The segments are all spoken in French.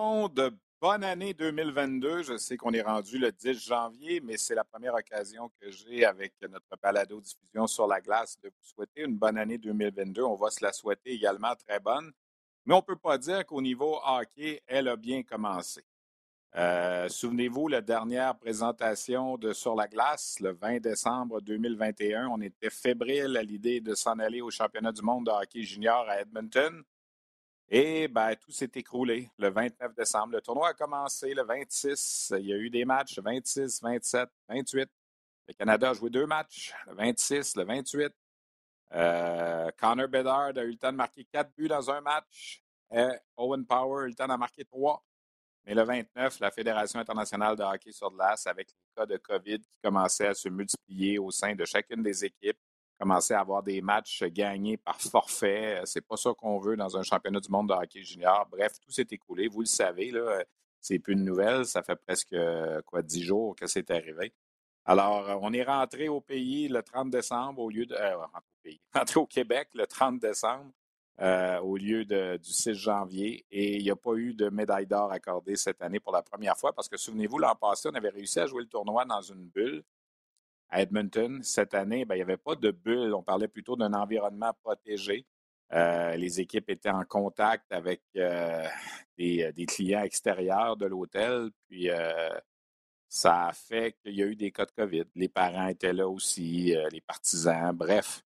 De bonne année 2022. Je sais qu'on est rendu le 10 janvier, mais c'est la première occasion que j'ai avec notre balado diffusion sur la glace de vous souhaiter une bonne année 2022. On va se la souhaiter également très bonne. Mais on ne peut pas dire qu'au niveau hockey, elle a bien commencé. Euh, souvenez-vous, la dernière présentation de Sur la glace, le 20 décembre 2021, on était fébrile à l'idée de s'en aller au championnat du monde de hockey junior à Edmonton. Et ben, tout s'est écroulé le 29 décembre. Le tournoi a commencé le 26. Il y a eu des matchs le 26, 27, 28. Le Canada a joué deux matchs, le 26, le 28. Euh, Connor Bedard a eu le temps de marquer quatre buts dans un match. Owen Power a eu le temps d'en marquer trois. Mais le 29, la Fédération internationale de hockey sur glace, avec les cas de COVID qui commençaient à se multiplier au sein de chacune des équipes, commencer à avoir des matchs gagnés par forfait. Euh, c'est pas ça qu'on veut dans un championnat du monde de hockey junior. Bref, tout s'est écoulé. Vous le savez, là, euh, c'est plus une nouvelle. Ça fait presque euh, quoi dix jours que c'est arrivé. Alors, on est rentré au pays le 30 décembre au lieu de. Rentré au Québec le 30 décembre au lieu du 6 janvier. Et il n'y a pas eu de médaille d'or accordée cette année pour la première fois parce que souvenez-vous, l'an passé, on avait réussi à jouer le tournoi dans une bulle à Edmonton. Cette année, ben, il n'y avait pas de bulle. On parlait plutôt d'un environnement protégé. Euh, les équipes étaient en contact avec euh, des, clients extérieurs de l'hôtel. Puis euh, ça a fait qu'il y a eu des cas de COVID. Les parents étaient là aussi, les partisans, bref.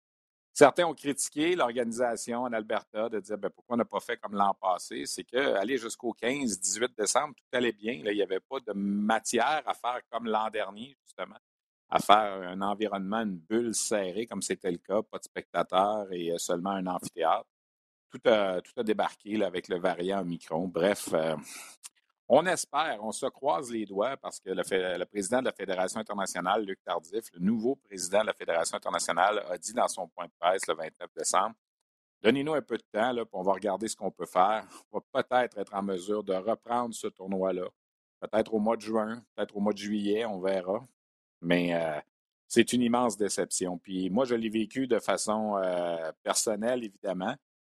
Certains ont critiqué l'organisation en Alberta de dire ben, pourquoi on n'a pas fait comme l'an passé? C'est qu'aller jusqu'au 15-18 décembre, tout allait bien. il n'y avait pas de matière à faire comme l'an dernier, justement à faire un environnement, une bulle serrée, comme c'était le cas, pas de spectateurs et euh, seulement un amphithéâtre. Tout a, tout a débarqué là, avec le variant Omicron. Bref, euh, on espère, on se croise les doigts parce que le, président de la Fédération internationale, Luc Tardif, le nouveau président de la Fédération internationale, a dit dans son point de presse le 29 décembre Donnez-nous un peu de temps, là, on va regarder ce qu'on peut faire. On va peut-être être en mesure de reprendre ce tournoi-là. Peut-être au mois de juin, peut-être au mois de juillet, on verra. Mais euh, c'est une immense déception. Puis moi, je l'ai vécu de façon euh, personnelle, évidemment,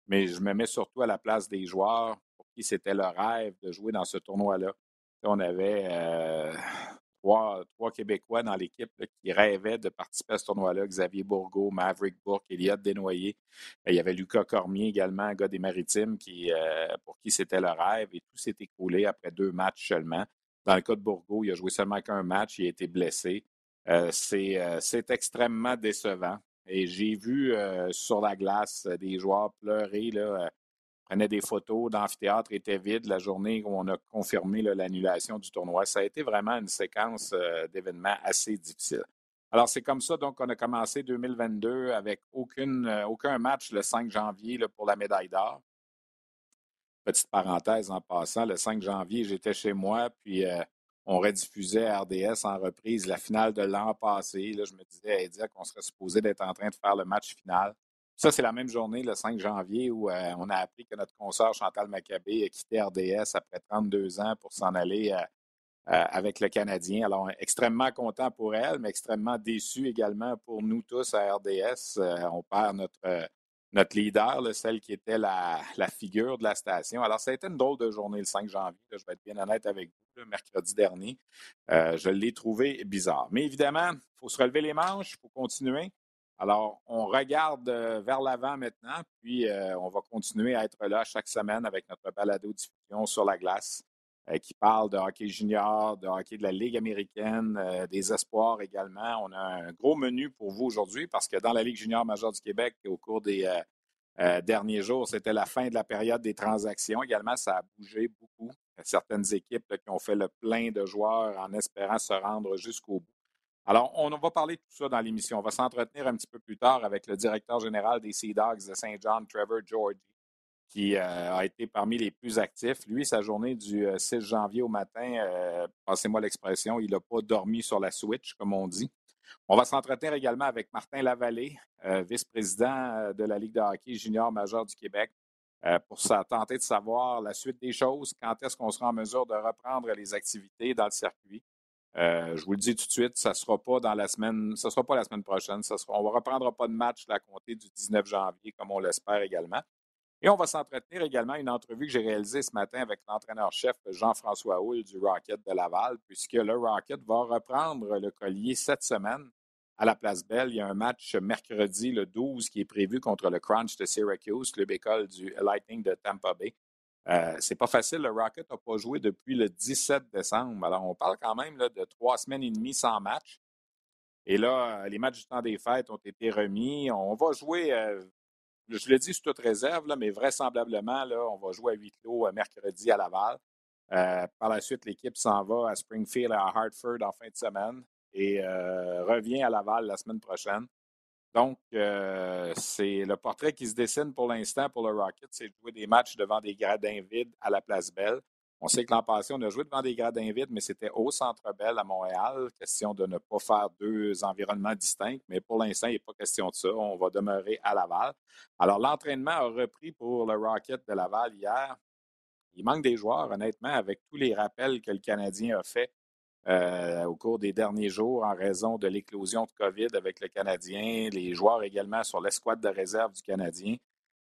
mais je me mets surtout à la place des joueurs pour qui c'était leur rêve de jouer dans ce tournoi-là. On avait euh, trois, Québécois dans l'équipe qui rêvaient de participer à ce tournoi-là. Xavier Bourgault, Maverick Bourque, Eliott Desnoyers. Il y avait Lucas Cormier également, un gars des Maritimes, qui, pour qui c'était leur rêve. Et tout s'est écoulé après deux matchs seulement. Dans le cas de Bourgault, il a joué seulement qu'un match, il a été blessé. Euh, euh, c'est extrêmement décevant. Et j'ai vu euh, sur la glace des joueurs pleurer, là, prenaient des photos, l'amphithéâtre était vide la journée où on a confirmé l'annulation du tournoi. Ça a été vraiment une séquence d'événements assez difficile. Alors, c'est comme ça donc qu'on a commencé 2022 avec aucun match le 5 janvier pour la médaille d'or. Petite parenthèse en passant, le 5 janvier, j'étais chez moi, puis on rediffusait à RDS en reprise la finale de l'an passé. Là, je me disais à dire qu'on serait supposé d'être en train de faire le match final. Ça, c'est la même journée, le 5 janvier, où euh, on a appris que notre consoeur Chantal Maccabé a quitté RDS après 32 ans pour s'en aller euh, euh, avec le Canadien. Alors, extrêmement content pour elle, mais extrêmement déçu également pour nous tous à RDS. on perd notre notre leader, celle qui était la, figure de la station. Alors, ça a été une drôle de journée le 5 janvier, je vais être bien honnête avec vous, le mercredi dernier. Euh, je l'ai trouvé bizarre. Mais évidemment, il faut se relever les manches, il faut continuer. Alors, on regarde euh, vers l'avant maintenant, puis euh, on va continuer à être là chaque semaine avec notre balado diffusion sur la glace. Qui parle de hockey junior, de hockey de la Ligue américaine, des espoirs également. On a un gros menu pour vous aujourd'hui parce que dans la Ligue junior majeure du Québec, au cours des derniers jours, c'était la fin de la période des transactions. Également, ça a bougé beaucoup. Certaines équipes qui ont fait le plein de joueurs en espérant se rendre jusqu'au bout. Alors, on va parler de tout ça dans l'émission. On va s'entretenir un petit peu plus tard avec le directeur général des Sea Dogs de Saint John, Trevor Georgie, qui euh, a été parmi les plus actifs. Lui, sa journée du 6 euh, janvier au matin, euh, passez-moi l'expression, il n'a pas dormi sur la switch, comme on dit. On va s'entretenir également avec Martin Lavallée, vice-président de la Ligue de hockey junior majeur du Québec, pour tenter de savoir la suite des choses, quand est-ce qu'on sera en mesure de reprendre les activités dans le circuit. Je vous le dis tout de suite, ça ne sera pas dans la semaine, ça sera pas la semaine prochaine. Sera, on ne reprendra pas de match à compter du 19 janvier, comme on l'espère également. Et on va s'entretenir également une entrevue que j'ai réalisée ce matin avec l'entraîneur-chef Jean-François Houle du Rocket de Laval, puisque le Rocket va reprendre le collier cette semaine à la Place Belle. Il y a un match mercredi, le 12, qui est prévu contre le Crunch de Syracuse, club école du Lightning de Tampa Bay. Euh, c'est pas facile. Le Rocket n'a pas joué depuis le 17 décembre. Alors, on parle quand même de trois semaines et demie sans match. Et là, les matchs du temps des fêtes ont été remis. On va jouer, euh, je le dis sous toute réserve, mais vraisemblablement, là, on va jouer à huis clos euh, mercredi à Laval. par la suite, l'équipe s'en va à Springfield et à Hartford en fin de semaine et revient à Laval la semaine prochaine. Donc, euh, c'est le portrait qui se dessine pour l'instant pour le Rocket, c'est de jouer des matchs devant des gradins vides à la Place Belle. On sait que l'an passé, on a joué devant des gradins vides, mais c'était au Centre Belle à Montréal. Question de ne pas faire deux environnements distincts, mais pour l'instant, il n'est pas question de ça. On va demeurer à Laval. Alors, l'entraînement a repris pour le Rocket de Laval hier. Il manque des joueurs, honnêtement, avec tous les rappels que le Canadien a fait euh, au cours des derniers jours en raison de l'éclosion de COVID avec le Canadien, les joueurs également sur l'escouade de réserve du Canadien.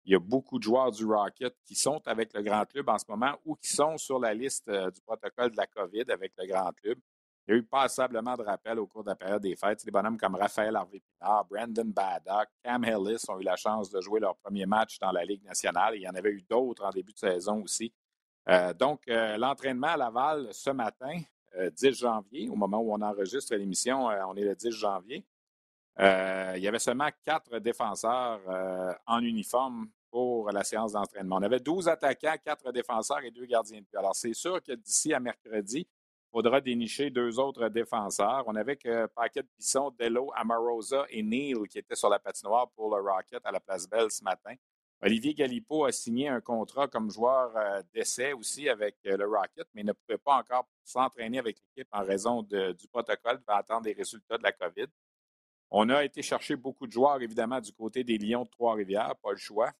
Il y a beaucoup de joueurs du Rocket qui sont avec le grand club en ce moment ou qui sont sur la liste euh, du protocole de la COVID avec le grand club. Il y a eu passablement de rappels au cours de la période des fêtes. Des bonhommes comme Raphaël Harvey-Pinard, Brandon Baddock, Cam Ellis ont eu la chance de jouer leur premier match dans la Ligue nationale. il y en avait eu d'autres en début de saison aussi. Euh, donc, l'entraînement à Laval ce matin, 10 euh, janvier, au moment où on enregistre l'émission, euh, on est le 10 janvier. Euh, il y avait seulement quatre défenseurs en uniforme pour la séance d'entraînement. On avait 12 attaquants, quatre défenseurs et deux gardiens de but. Alors, c'est sûr que d'ici à mercredi, il faudra dénicher deux autres défenseurs. On avait que Paquet Bisson, Dello, Amarosa et Neil qui étaient sur la patinoire pour le Rocket à la Place Belle ce matin. Olivier Galipo a signé un contrat comme joueur euh, d'essai aussi avec euh, le Rocket, mais ne pouvait pas encore s'entraîner avec l'équipe en raison du protocole va attendre les résultats de la COVID. On a été chercher beaucoup de joueurs, évidemment, du côté des Lions de Trois-Rivières, pas le choix.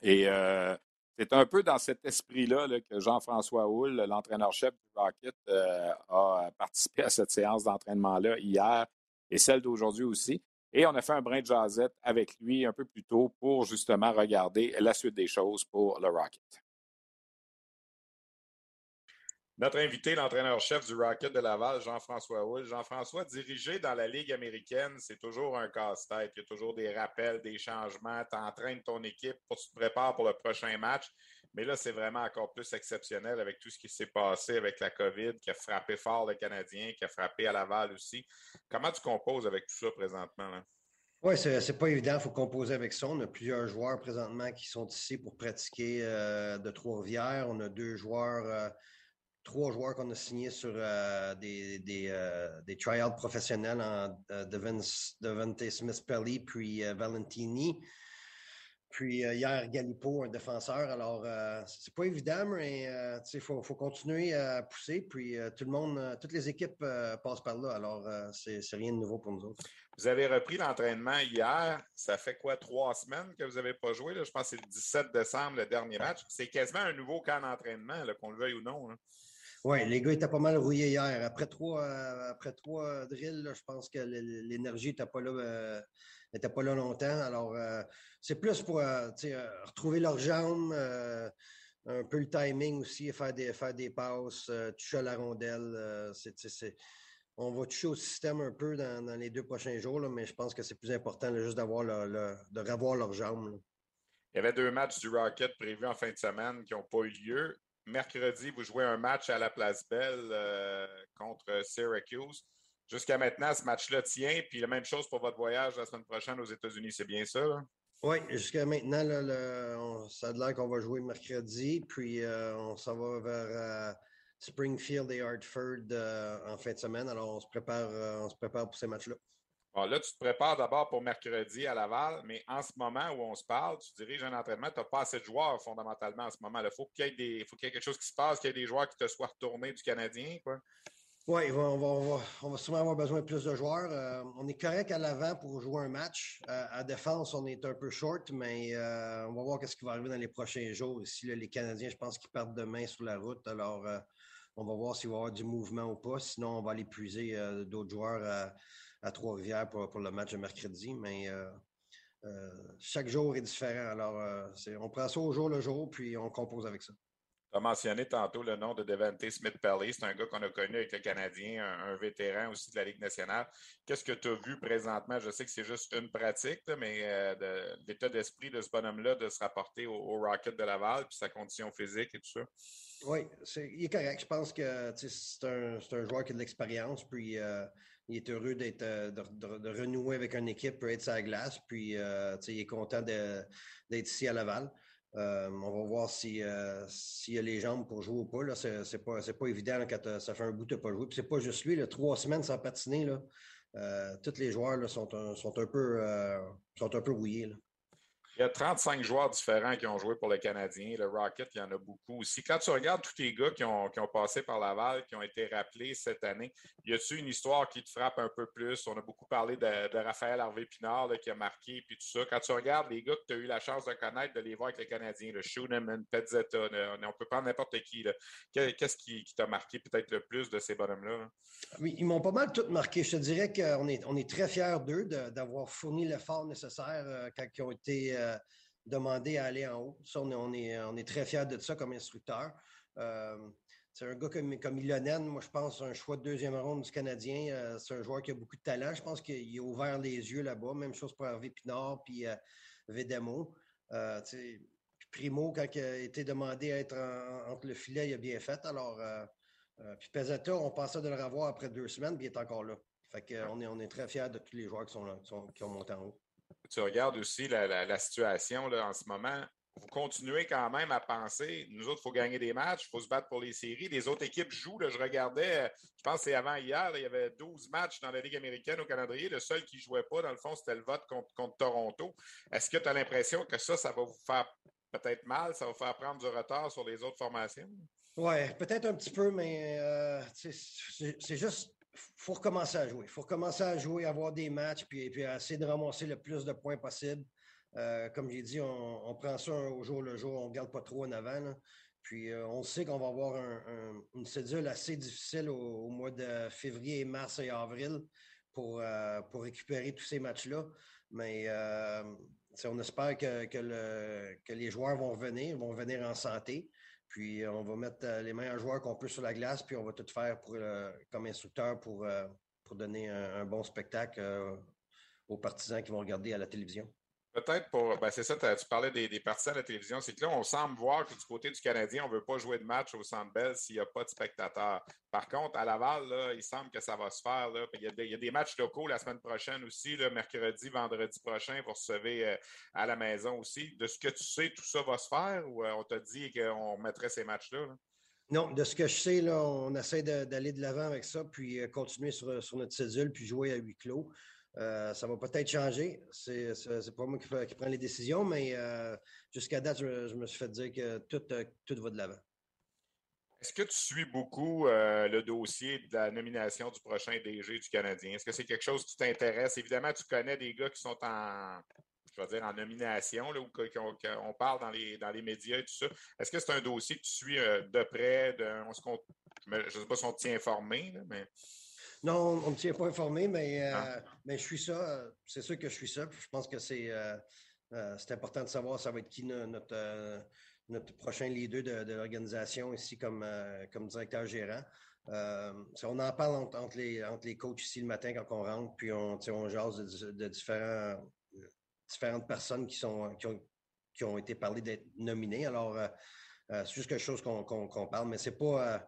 Et euh, c'est un peu dans cet esprit-là que Jean-François Houle, l'entraîneur-chef du Rocket, a participé à cette séance d'entraînement-là hier et celle d'aujourd'hui aussi. Et on a fait un brin de jasette avec lui un peu plus tôt pour justement regarder la suite des choses pour le Rocket. Notre invité, l'entraîneur-chef du Rocket de Laval, Jean-François Hull. Jean-François, diriger dans la Ligue américaine, c'est toujours un casse-tête. Il y a toujours des rappels, des changements. Tu entraînes ton équipe pour se préparer pour le prochain match. Mais là, c'est vraiment encore plus exceptionnel avec tout ce qui s'est passé avec la COVID, qui a frappé fort le Canadien, qui a frappé à Laval aussi. Comment tu composes avec tout ça présentement? Oui, c'est pas évident. Il faut composer avec ça. On a plusieurs joueurs présentement qui sont ici pour pratiquer euh, de Trois-Rivières. On a deux joueurs, euh, trois joueurs qu'on a signés sur euh, des, des, tryouts professionnels en Devante Smith-Pelly puis Valentini. Puis euh, hier, Galipo, un défenseur. Alors, euh, c'est pas évident, mais euh, il faut, continuer à pousser. Puis tout le monde, toutes les équipes passent par là. Alors, c'est rien de nouveau pour nous autres. Vous avez repris l'entraînement hier. Ça fait quoi, trois semaines que vous n'avez pas joué? Je pense que c'est le 17 décembre, le dernier match. C'est quasiment un nouveau camp d'entraînement, qu'on le veuille ou non. Oui, les gars étaient pas mal rouillés hier. Après trois, après trois drills, je pense que l'énergie n'était pas là n'étaient pas là longtemps. Alors, euh, c'est plus pour euh, euh, retrouver leurs jambes, un peu le timing aussi, faire des, faire des passes, toucher à la rondelle. on va toucher au système un peu dans, les deux prochains jours, mais je pense que c'est plus important juste d'avoir de revoir leurs jambes. Il y avait deux matchs du Rocket prévus en fin de semaine qui n'ont pas eu lieu. Mercredi, vous jouez un match à la Place Belle contre Syracuse. Jusqu'à maintenant, ce match-là tient, puis la même chose pour votre voyage la semaine prochaine aux États-Unis, c'est bien ça? Oui, jusqu'à maintenant, ça a l'air qu'on va jouer mercredi, puis on s'en va vers Springfield et Hartford en fin de semaine. Alors, on se prépare, on se prépare pour ces matchs-là là, tu te prépares d'abord pour mercredi à Laval, mais en ce moment où on se parle, tu diriges un entraînement, tu n'as pas assez de joueurs fondamentalement en ce moment. Il faut qu'il y, ait quelque chose qui se passe, qu'il y ait des joueurs qui te soient retournés du Canadien. Oui, on va, souvent avoir besoin de plus de joueurs. Euh, on est correct à l'avant pour jouer un match. Euh, à défense, on est un peu short, mais euh, on va voir ce qui va arriver dans les prochains jours. Ici, les Canadiens, je pense qu'ils partent demain sur la route. Alors, on va voir s'il va y avoir du mouvement ou pas. Sinon, on va aller puiser d'autres joueurs à Trois-Rivières pour, le match de mercredi, mais euh, euh, chaque jour est différent. Alors, euh, on prend ça au jour le jour, puis on compose avec ça. Tu as mentionné tantôt le nom de Devante Smith-Pelly. C'est un gars qu'on a connu avec le Canadien, un, vétéran aussi de la Ligue nationale. Qu'est-ce que tu as vu présentement? Je sais que c'est juste une pratique, mais l'état d'esprit de ce bonhomme-là de se rapporter au, Rocket de Laval, puis sa condition physique et tout ça. Oui, il est correct. Je pense que c'est un, joueur qui a de l'expérience, puis il est heureux d'être euh, de, renouer avec une équipe pour être sa glace. Puis euh, il est content d'être ici à Laval. Euh, on va voir s'il y a les jambes pour jouer ou pas. Ce n'est pas, évident quand ça fait un bout de pas jouer. Puis c'est pas juste lui, là, trois semaines sans patiner. Là, tous les joueurs là, sont un peu rouillés. Il y a 35 joueurs différents qui ont joué pour le Canadien. Le Rocket, il y en a beaucoup aussi. Quand tu regardes tous les gars qui ont, passé par Laval, qui ont été rappelés cette année, y a-t-il une histoire qui te frappe un peu plus? On a beaucoup parlé de, Raphaël Harvey-Pinard qui a marqué, puis tout ça. Quand tu regardes les gars que tu as eu la chance de connaître, de les voir avec les Canadiens, le Schooneman, Petzetta, on peut prendre n'importe qui. Qu'est-ce qui, t'a marqué peut-être le plus de ces bonhommes-là? Oui, ils m'ont pas mal tout marqué. Je te dirais qu'on est, on est très fiers d'eux d'avoir fourni l'effort nécessaire euh, quand ils ont été... Euh, demander à aller en haut. Ça, on est, on est, très fiers de ça comme instructeur. Euh, c'est un gars comme, comme Ilonen, moi je pense un choix de deuxième ronde du Canadien. Euh, c'est un joueur qui a beaucoup de talent. Je pense qu'il a ouvert les yeux là-bas. Même chose pour Hervé Pinard puis euh, Vedemo. Primo, quand il a été demandé à être entre le filet, il a bien fait. Alors, puis Pezzetta, on pensait de le revoir après deux semaines, puis il est encore là. Fait qu'on est, on est très fiers de tous les joueurs qui, sont, qui ont monté en haut tu regardes aussi la, situation là, en ce moment, vous continuez quand même à penser, nous autres, il faut gagner des matchs, il faut se battre pour les séries. Les autres équipes jouent. je regardais, je pense que c'est avant hier, il y avait 12 matchs dans la Ligue américaine au Canada. Le seul qui ne jouait pas, dans le fond, c'était le vote contre, Toronto. Est-ce que tu as l'impression que ça, ça va vous faire peut-être mal, ça va vous faire prendre du retard sur les autres formations? Oui, peut-être un petit peu, mais euh, c'est juste faut recommencer à jouer. Il faut recommencer à jouer, avoir des matchs, puis, puis essayer de ramasser le plus de points possible. Euh, comme j'ai dit, on, prend ça au jour le jour, on ne garde pas trop en avant. Puis euh, on sait qu'on va avoir une cédule assez difficile au, mois de février, mars et avril pour, euh, récupérer tous ces matchs-là. Mais on espère que, que, les joueurs vont revenir, vont revenir en santé. Puis euh, on va mettre euh, les meilleurs joueurs qu'on peut sur la glace, puis on va tout faire euh, comme instructeur pour donner un, bon spectacle aux partisans qui vont regarder à la télévision. Peut-être pour. Ben c'est ça, tu parlais des, partisans à la télévision. C'est que là, on semble voir que du côté du Canadien, on ne veut pas jouer de match au Centre Bell s'il n'y a pas de spectateurs. Par contre, à Laval, il semble que ça va se faire. Il, y a des, matchs locaux la semaine prochaine aussi, mercredi, vendredi prochain. Vous recevez euh, à la maison aussi. De ce que tu sais, tout ça va se faire ou euh, on t'a dit qu'on mettrait ces matchs-là? Non, de ce que je sais, là, on essaie d'aller de l'avant avec ça, puis euh, continuer sur, sur, notre cédule, puis jouer à huis clos. Euh, ça va peut-être changer. C'est pas moi qui, prends les décisions, mais euh, jusqu'à date, je, me suis fait dire que tout, euh, tout va de l'avant. Est-ce que tu suis beaucoup le dossier de la nomination du prochain DG du Canadien? Est-ce que c'est quelque chose qui t'intéresse? Évidemment, tu connais des gars qui sont en, je vais dire, en nomination, là, ou qu'on parle dans les, dans les médias et tout ça. Est-ce que c'est un dossier que tu suis de près? De, je ne sais pas si on tient informé, mais. Non, on ne me tient pas informé, mais, ah. euh, mais je suis ça. C'est sûr que je suis ça. Je pense que c'est euh, euh, important de savoir ça va être qui notre, notre prochain leader de, l'organisation ici comme, comme directeur gérant. on en parle entre, les, entre les coachs ici le matin quand on rentre, puis on, on jase de, différents, différentes personnes qui, sont, qui, ont, qui ont été parlées d'être nominées. Alors, c'est juste quelque chose qu'on parle, mais c'est pas.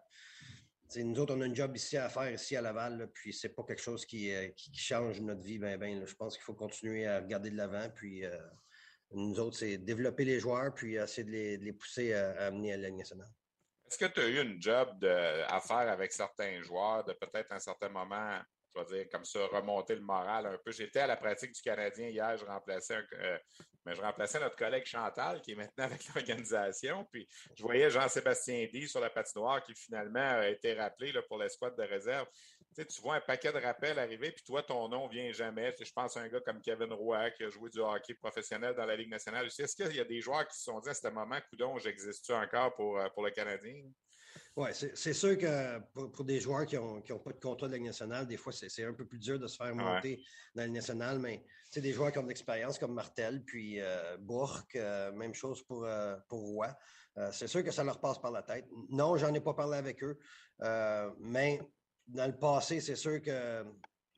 Nous autres, on a un job ici à faire, ici à Laval, puis c'est pas quelque chose qui, change notre vie. Ben, ben, je pense qu'il faut continuer à regarder de l'avant, puis nous autres, c'est développer les joueurs, puis essayer de les, pousser à, amener à la nationale. Est-ce que tu as eu une job à faire avec certains joueurs, de peut-être à un certain moment, je vais dire, comme ça, remonter le moral un peu? J'étais à la pratique du Canadien hier, je remplaçais euh, mais je remplaçais notre collègue Chantal, qui est maintenant avec l'organisation. Puis je voyais Jean-Sébastien D sur la patinoire qui finalement a été rappelé pour l'escouade de réserve. Tu, vois un paquet de rappels arriver, puis toi, ton nom vient jamais. je pense à un gars comme Kevin Roy qui a joué du hockey professionnel dans la Ligue nationale. Est-ce qu'il y a des joueurs qui se sont dit à ce moment, coudon, j'existe-tu encore pour, euh, pour le Canadien? Oui, c'est sûr que pour, des joueurs qui n'ont pas de contrat de Ligue nationale, des fois, c'est un peu plus dur de se faire monter dans la Ligue nationale, mais des joueurs qui ont de l'expérience comme Martel, puis euh, Bourque, euh, même chose pour, euh, pour Roy. c'est sûr que ça leur passe par la tête. Non, j'en ai pas parlé avec eux, mais dans le passé, c'est sûr que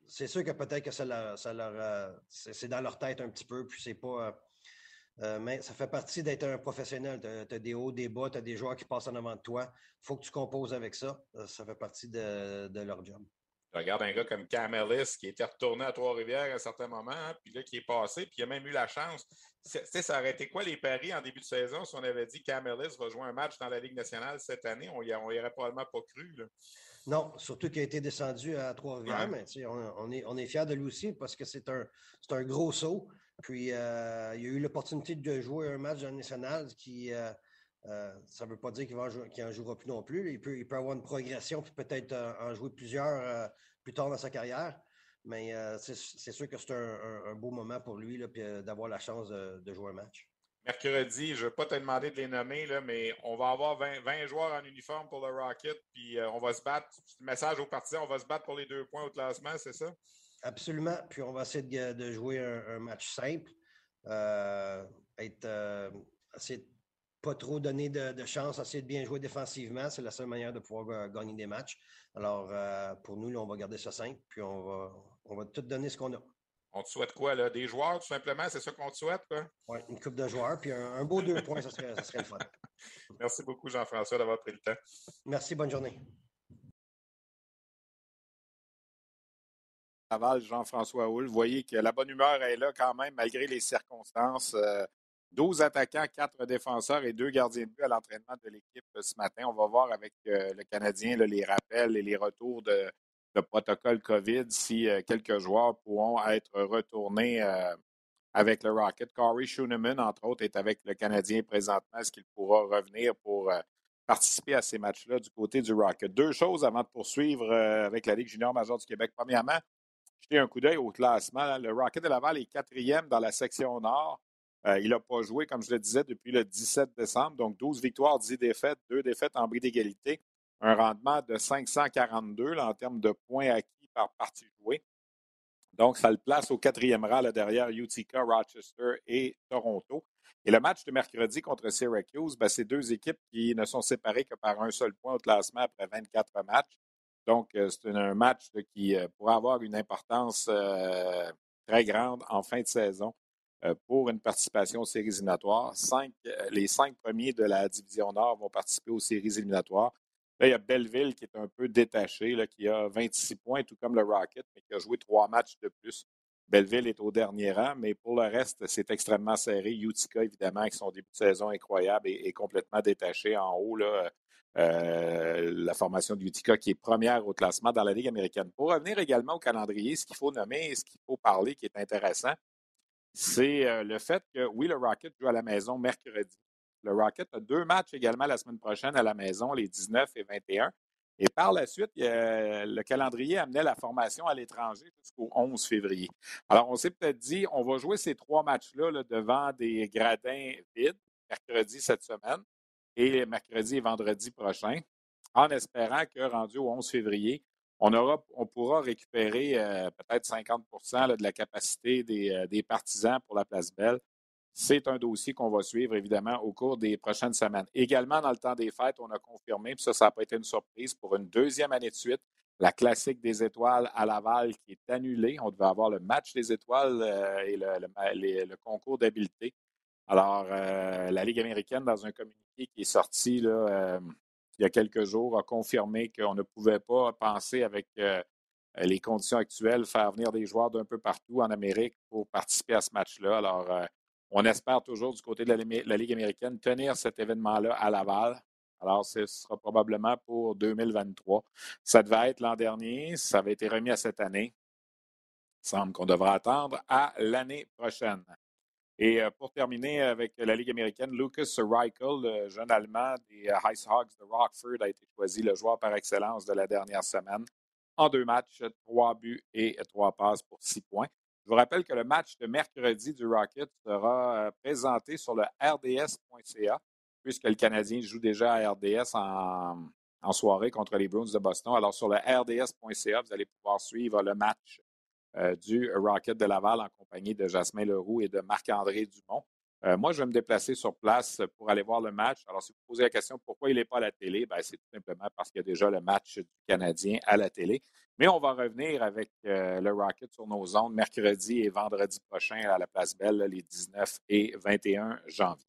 c'est sûr que peut-être que ça leur, ça leur c'est dans leur tête un petit peu, puis c'est pas euh, mais ça fait partie d'être un professionnel. Tu as, des hauts, des bas, tu as des joueurs qui passent en avant de toi. Il faut que tu composes avec ça. Euh, ça fait partie de, leur job. Tu regardes un gars comme Cam Ellis qui était retourné à Trois-Rivières à un certain moment, hein, puis là, qui est passé, puis il a même eu la chance. Ça aurait été quoi les paris en début de saison si on avait dit Cam Ellis va jouer un match dans la Ligue nationale cette année? On n'y aurait probablement pas cru. Non, surtout qu'il a été descendu à Trois-Rivières, mais on, est, on est fiers de lui aussi parce que c'est un, un gros saut. Puis, euh, il a eu l'opportunité de jouer un match national qui, euh, euh, ça ne veut pas dire qu'il n'en jouera plus non plus. Il peut, il peut avoir une progression, puis peut-être en jouer plusieurs plus tard dans sa carrière. Mais c'est sûr que c'est un, beau moment pour lui d'avoir la chance de, jouer un match. Mercredi, je ne vais pas te demander de les nommer, là, mais on va avoir 20, joueurs en uniforme pour le Rocket, puis on va se battre. Message aux partisans, on va se battre pour les deux points au classement, c'est ça? Absolument. Puis on va essayer de, jouer un, match simple. Euh, être euh, pas trop donner de, chance, essayer de bien jouer défensivement. C'est la seule manière de pouvoir euh, gagner des matchs. Alors, pour nous, on va garder ça simple, puis on va, on va tout donner ce qu'on a. On te souhaite quoi, là? Des joueurs, tout simplement? C'est ça qu'on te souhaite, quoi? Oui, une coupe de joueurs, puis un, beau deux points, ça serait, ça serait le fun. Merci beaucoup, Jean-François, d'avoir pris le temps. Merci, bonne journée. Jean-François Houle. Vous voyez que la bonne humeur est là quand même, malgré les circonstances. 12 euh, attaquants, 4 défenseurs et 2 gardiens de but à l'entraînement de l'équipe ce matin. On va voir avec euh, le Canadien les rappels et les retours de, protocole COVID si euh, quelques joueurs pourront être retournés avec le Rocket. Corey Schooneman, entre autres, est avec le Canadien présentement. Est-ce qu'il pourra revenir pour participer à ces matchs-là du côté du Rocket? Deux choses avant de poursuivre avec la Ligue junior majeure du Québec. Premièrement, jeter un coup d'œil au classement. Le Rocket de Laval est quatrième dans la section nord. Euh, il n'a pas joué, comme je le disais, depuis le 17 décembre. Donc, 12 victoires, 10 défaites, 2 défaites en bris d'égalité. Un rendement de 542 en termes de points acquis par partie jouée. Donc, ça le place au quatrième rang derrière Utica, Rochester et Toronto. Et le match de mercredi contre Syracuse, ben, c'est deux équipes qui ne sont séparées que par un seul point au classement après 24 matchs. Donc, euh, c'est un match qui euh, pourrait avoir une importance euh, très grande en fin de saison pour une participation aux séries éliminatoires. les cinq premiers de la division Nord vont participer aux séries éliminatoires. Là, il y a Belleville qui est un peu détaché, qui a 26 points, tout comme le Rocket, mais qui a joué trois matchs de plus. Belleville est au dernier rang, mais pour le reste, c'est extrêmement serré. Utica, évidemment, avec son début de saison incroyable, est, complètement détaché en haut. Là, euh, la formation de Utica qui est première au classement dans la Ligue américaine. Pour revenir également au calendrier, ce qu'il faut nommer et ce qu'il faut parler qui est intéressant, c'est euh, le fait que, oui, le Rocket joue à la maison mercredi. Le Rocket a deux matchs également la semaine prochaine à la maison, les 19 et 21. Et par la suite, le calendrier amenait la formation à l'étranger jusqu'au 11 février. Alors, on s'est peut-être dit, on va jouer ces trois matchs-là devant des gradins vides mercredi cette semaine et mercredi et vendredi prochain, en espérant que rendu au 11 février, on, aura, on pourra récupérer euh, peut-être 50% de la capacité euh, des, partisans pour la place Belle. C'est un dossier qu'on va suivre, évidemment, au cours des prochaines semaines. Également, dans le temps des fêtes, on a confirmé, puis ça, ça n'a pas été une surprise, pour une deuxième année de suite, la classique des étoiles à Laval qui est annulée. On devait avoir le match des étoiles euh, et le, le concours d'habileté Alors, la Ligue américaine, dans un communiqué qui est sorti là, il y a quelques jours, a confirmé qu'on ne pouvait pas penser avec les conditions actuelles faire venir des joueurs d'un peu partout en Amérique pour participer à ce match-là. Alors, on espère toujours du côté de la, Ligue américaine tenir cet événement-là à Laval. Alors, ce sera probablement pour 2023. Ça devait être l'an dernier, ça avait été remis à cette année. Il semble qu'on devra attendre à l'année prochaine. Et euh, pour terminer avec la Ligue américaine, Lucas Reichel, le jeune Allemand des euh, Ice Hogs de Rockford, a été choisi le joueur par excellence de la dernière semaine. En deux matchs, trois buts et trois passes pour six points. Je vous rappelle que le match de mercredi du Rocket sera euh, présenté sur le rds.ca, puisque le Canadien joue déjà à RDS en, en soirée contre les Bruins de Boston. Alors, sur le rds.ca, vous allez pouvoir suivre le match euh, du Rocket de Laval en compagnie de Jasmin Leroux et de Marc-André Dumont. Euh, moi, je vais me déplacer sur place pour aller voir le match. Alors, si vous posez la question pourquoi il n'est pas à la télé, ben, c'est tout simplement parce qu'il y a déjà le match du Canadien à la télé. Mais on va revenir avec euh, le Rocket sur nos ondes mercredi et vendredi prochain à la Place Belle, les 19 et 21 janvier.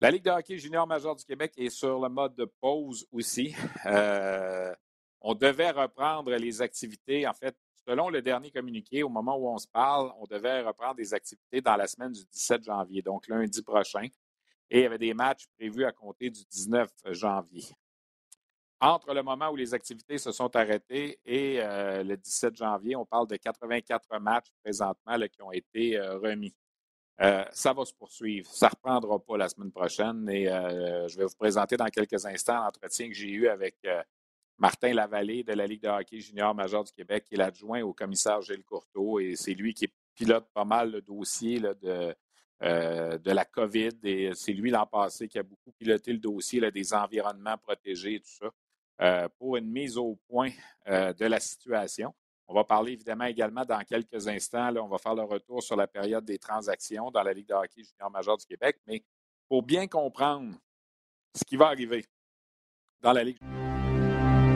La Ligue de hockey junior majeur du Québec est sur le mode de pause aussi. on devait reprendre les activités, en fait, Selon le dernier communiqué, au moment où on se parle, on devait reprendre des activités dans la semaine du 17 janvier, donc lundi prochain. Et il y avait des matchs prévus à compter du 19 janvier. Entre le moment où les activités se sont arrêtées et euh, le 17 janvier, on parle de 84 matchs présentement qui ont été euh, remis. Euh, ça va se poursuivre. Ça ne reprendra pas la semaine prochaine et je vais vous présenter dans quelques instants l'entretien que j'ai eu avec Martin Lavallée de la Ligue de hockey junior majeur du Québec, qui est l'adjoint au commissaire Gilles Courteau. Et c'est lui qui pilote pas mal le dossier de, euh, de la COVID. Et c'est lui l'an passé qui a beaucoup piloté le dossier des environnements protégés et tout ça euh, pour une mise au point euh, de la situation. On va parler évidemment également dans quelques instants. On va faire le retour sur la période des transactions dans la Ligue de hockey junior majeur du Québec. Mais pour bien comprendre ce qui va arriver dans la Ligue.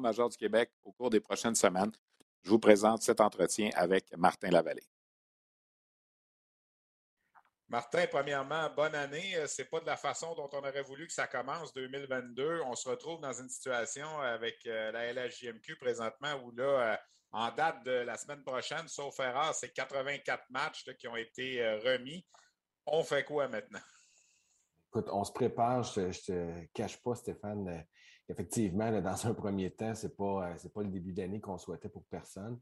majeur du Québec au cours des prochaines semaines. Je vous présente cet entretien avec Martin Lavallée. Martin, premièrement, bonne année. Euh, Ce n'est pas de la façon dont on aurait voulu que ça commence 2022. On se retrouve dans une situation avec euh, la LHJMQ présentement où là, euh, en date de la semaine prochaine, sauf erreur, c'est 84 matchs qui ont été remis. On fait quoi maintenant? Écoute, on se prépare. Je ne te cache pas, Stéphane effectivement, dans un premier temps, ce n'est pas, euh, pas le début d'année qu'on souhaitait pour personne.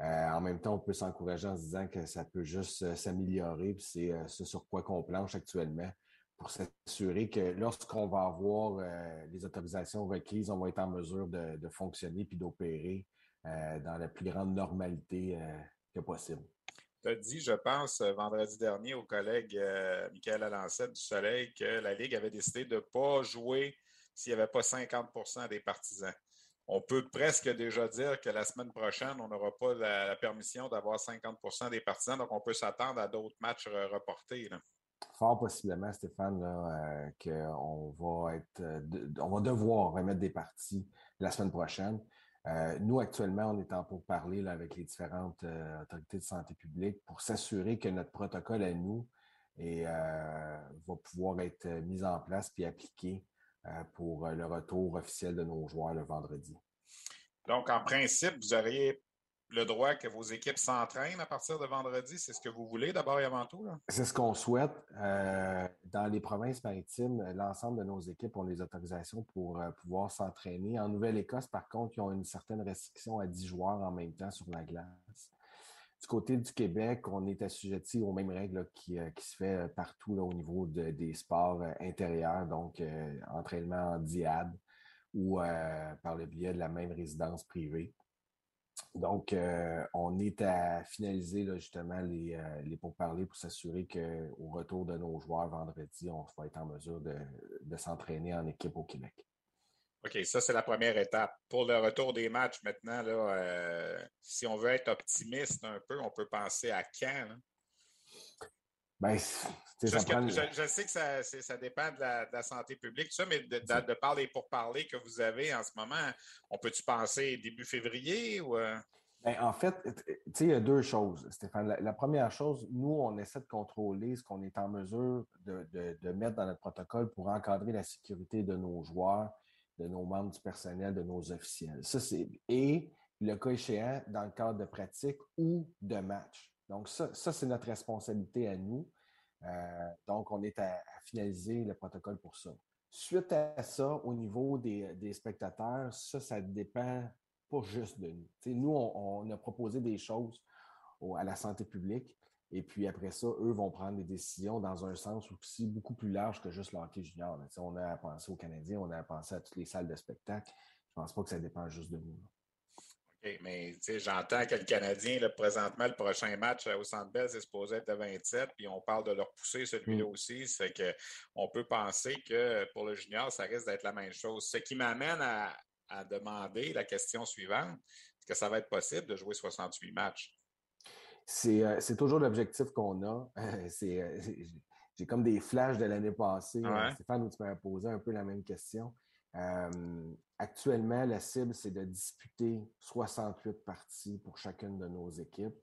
Euh, en même temps, on peut s'encourager en se disant que ça peut juste euh, s'améliorer. C'est ce sur quoi qu'on planche actuellement pour s'assurer que lorsqu'on va avoir les autorisations requises, on va être en mesure de, fonctionner puis d'opérer dans la plus grande normalité que possible. Tu as dit, je pense, vendredi dernier au collègue Michael Alancette du Soleil que la Ligue avait décidé de ne pas jouer s'il n'y avait pas 50% des partisans. On peut presque déjà dire que la semaine prochaine, on n'aura pas la, permission d'avoir 50% des partisans, donc on peut s'attendre à d'autres matchs reportés. Fort possiblement, Stéphane, euh, qu'on va être, euh, on va devoir remettre des parties la semaine prochaine. Euh, nous, actuellement, on est en pour parler avec les différentes autorités de santé publique pour s'assurer que notre protocole à nous va pouvoir être mis en place puis appliqué pour euh, le retour officiel de nos joueurs le vendredi. Donc, en principe, vous auriez le droit que vos équipes s'entraînent à partir de vendredi? C'est ce que vous voulez d'abord et avant tout? C'est ce qu'on souhaite. Euh, dans les provinces maritimes, l'ensemble de nos équipes ont les autorisations pour pouvoir s'entraîner. En Nouvelle-Écosse, par contre, ils ont une certaine restriction à 10 joueurs en même temps sur la glace. Du côté du Québec, on est assujetti aux mêmes règles qui, euh, se fait euh, partout au niveau des sports euh, intérieurs, donc entraînement en diade ou par le biais de la même résidence privée. Donc, on est à finaliser justement les, les pourparlers pour s'assurer qu'au retour de nos joueurs vendredi, on va être en mesure de, s'entraîner en équipe au Québec. OK, ça, c'est la première étape. Pour le retour des matchs maintenant, là, euh, si on veut être optimiste un peu, on peut penser à quand? Ben, je, sais que ça, dépend de la, santé publique, ça, mais de, de, parler pour parler que vous avez en ce moment, on peut-tu penser début février ou. Euh? Ben, en fait, il y a deux choses, Stéphane. La, première chose, nous, on essaie de contrôler ce qu'on est en mesure de, mettre dans notre protocole pour encadrer la sécurité de nos joueurs, de nos membres du personnel, de nos officiels. Ça, et le cas échéant, dans le cadre de pratique ou de match. Donc, ça, c'est notre responsabilité à nous. Euh, donc, on est à, finaliser le protocole pour ça. Suite à ça, au niveau des, spectateurs, ça, ça dépend pas juste de nous. nous, on, a proposé des choses à la santé publique. Et puis après ça, eux vont prendre des décisions dans un sens aussi beaucoup plus large que juste le hockey junior. On a à penser aux Canadiens, on a à penser à toutes les salles de spectacle. Je pense pas que ça dépend juste de nous. OK, mais j'entends que le Canadien, présentement, le prochain match au Centre Bell, c'est supposé être de 27, puis on parle de leur pousser celui-là mm. aussi. C'est qu'on peut penser que pour le junior, ça risque d'être la même chose. Ce qui m'amène à, demander la question suivante est-ce que ça va être possible de jouer 68 matchs? Euh, c'est toujours l'objectif qu'on a. Euh, j'ai comme des flashs de l'année passée. Stéphane, où tu m'as posé un peu la même question. Euh, actuellement, la cible, c'est de disputer 68 parties pour chacune de nos équipes.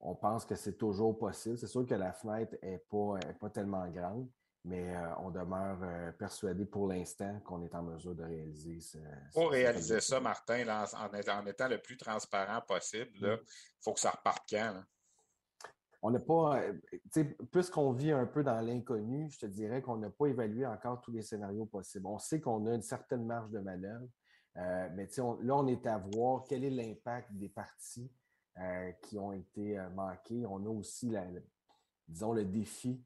On pense que c'est toujours possible. C'est sûr que la fenêtre n'est pas, pas tellement grande, mais euh, on demeure euh, persuadé pour l'instant qu'on est en mesure de réaliser ce. Pour réaliser ça, Martin, en, étant le plus transparent possible, il faut que ça reparte quand? On n'a pas, euh, puisqu'on vit un peu dans l'inconnu, je te dirais qu'on n'a pas évalué encore tous les scénarios possibles. On sait qu'on a une certaine marge de manœuvre, euh, mais là, on est à voir quel est l'impact des parties euh, qui ont été manquées. On a aussi, disons, le défi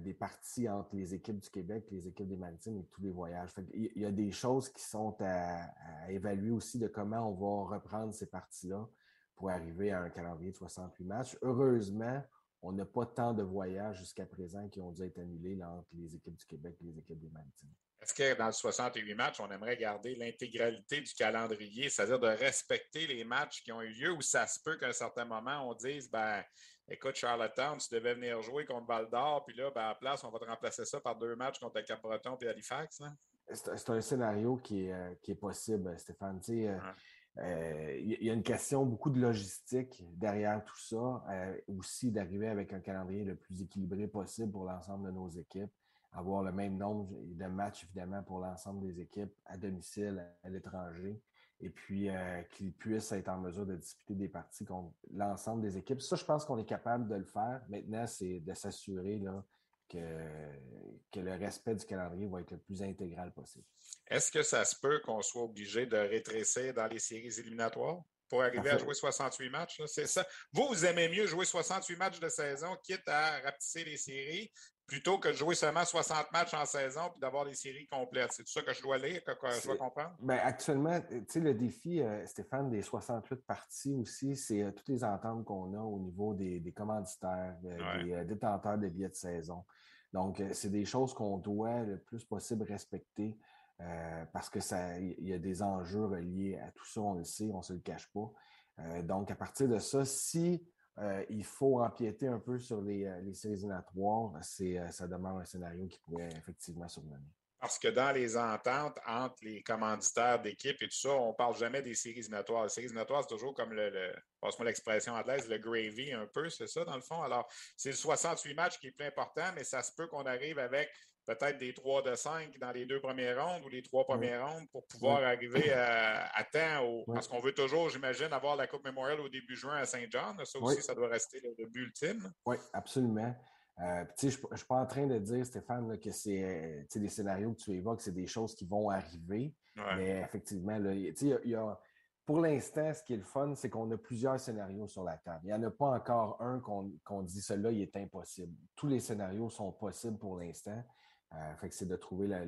des parties entre les équipes du Québec, les équipes des Maritimes et tous les voyages. il y a des choses qui sont à évaluer aussi de comment on va reprendre ces parties-là pour arriver à un calendrier de 68 matchs. Heureusement, on n'a pas tant de voyages jusqu'à présent qui ont dû être annulés entre les équipes du Québec et les équipes des Maritimes. Est-ce que dans le 68 matchs, on aimerait garder l'intégralité du calendrier, c'est-à-dire de respecter les matchs qui ont eu lieu ou ça se peut qu'à un certain moment, on dise ben, écoute, Charlottetown, tu devais venir jouer contre Val d'Or, puis là, ben, à place, on va te remplacer ça par deux matchs contre Cap-Breton et Halifax? C'est un scénario qui est, euh, qui est possible, Stéphane. Euh, il y a une question beaucoup de logistique derrière tout ça, euh, aussi d'arriver avec un calendrier le plus équilibré possible pour l'ensemble de nos équipes, avoir le même nombre de matchs évidemment pour l'ensemble des équipes à domicile, à, l'étranger, et puis euh, qu'ils puissent être en mesure de disputer des parties contre l'ensemble des équipes. Ça, je pense qu'on est capable de le faire. Maintenant, c'est de s'assurer que, que le respect du calendrier va être le plus intégral possible. Est-ce que ça se peut qu'on soit obligé de rétrécir dans les séries éliminatoires pour arriver à jouer 68 matchs? C'est ça. Vous, vous aimez mieux jouer 68 matchs de saison, quitte à rapetisser les séries, plutôt que de jouer seulement 60 matchs en saison puis d'avoir des séries complètes. C'est tout ça que je dois lire, que, je dois comprendre? Bien, actuellement, tu sais, le défi, euh, Stéphane, des 68 parties aussi, c'est euh, toutes les ententes qu'on a au niveau des, commanditaires, euh, des détenteurs de billets de saison. Donc, c'est des choses qu'on doit le plus possible respecter. Parce que ça, il y a des enjeux reliés à tout ça, on le sait, on ne se le cache pas. Donc, à partir de ça, si euh, il faut empiéter un peu sur les, les séries éliminatoires, c'est, ça demande un scénario qui pourrait effectivement survenir. Parce que dans les ententes entre les commanditaires d'équipe et tout ça, on ne parle jamais des séries éliminatoires. Les séries éliminatoires, c'est toujours comme le, passe-moi l'expression anglaise, le gravy un peu, c'est ça dans le fond? Alors, c'est le 68 matchs qui est plus important, mais ça se peut qu'on arrive avec peut-être des 3 de 5 dans les deux premières rondes ou les trois premières rondes pour pouvoir arriver à, temps. Parce qu'on veut toujours, j'imagine, avoir la Coupe Memorial au début juin à Saint-Jean. Ça aussi, ça doit rester le, but ultime. Oui, absolument. Euh, je ne suis pas en train de dire, Stéphane, que c'est des scénarios que tu évoques, c'est des choses qui vont arriver. Mais effectivement, pour l'instant, ce qui est le fun, c'est qu'on a plusieurs scénarios sur la table. Il n'y en a pas encore un qu'on dit, celui-là, il est impossible. Tous les scénarios sont possibles pour l'instant. Euh, fait que c'est de trouver la,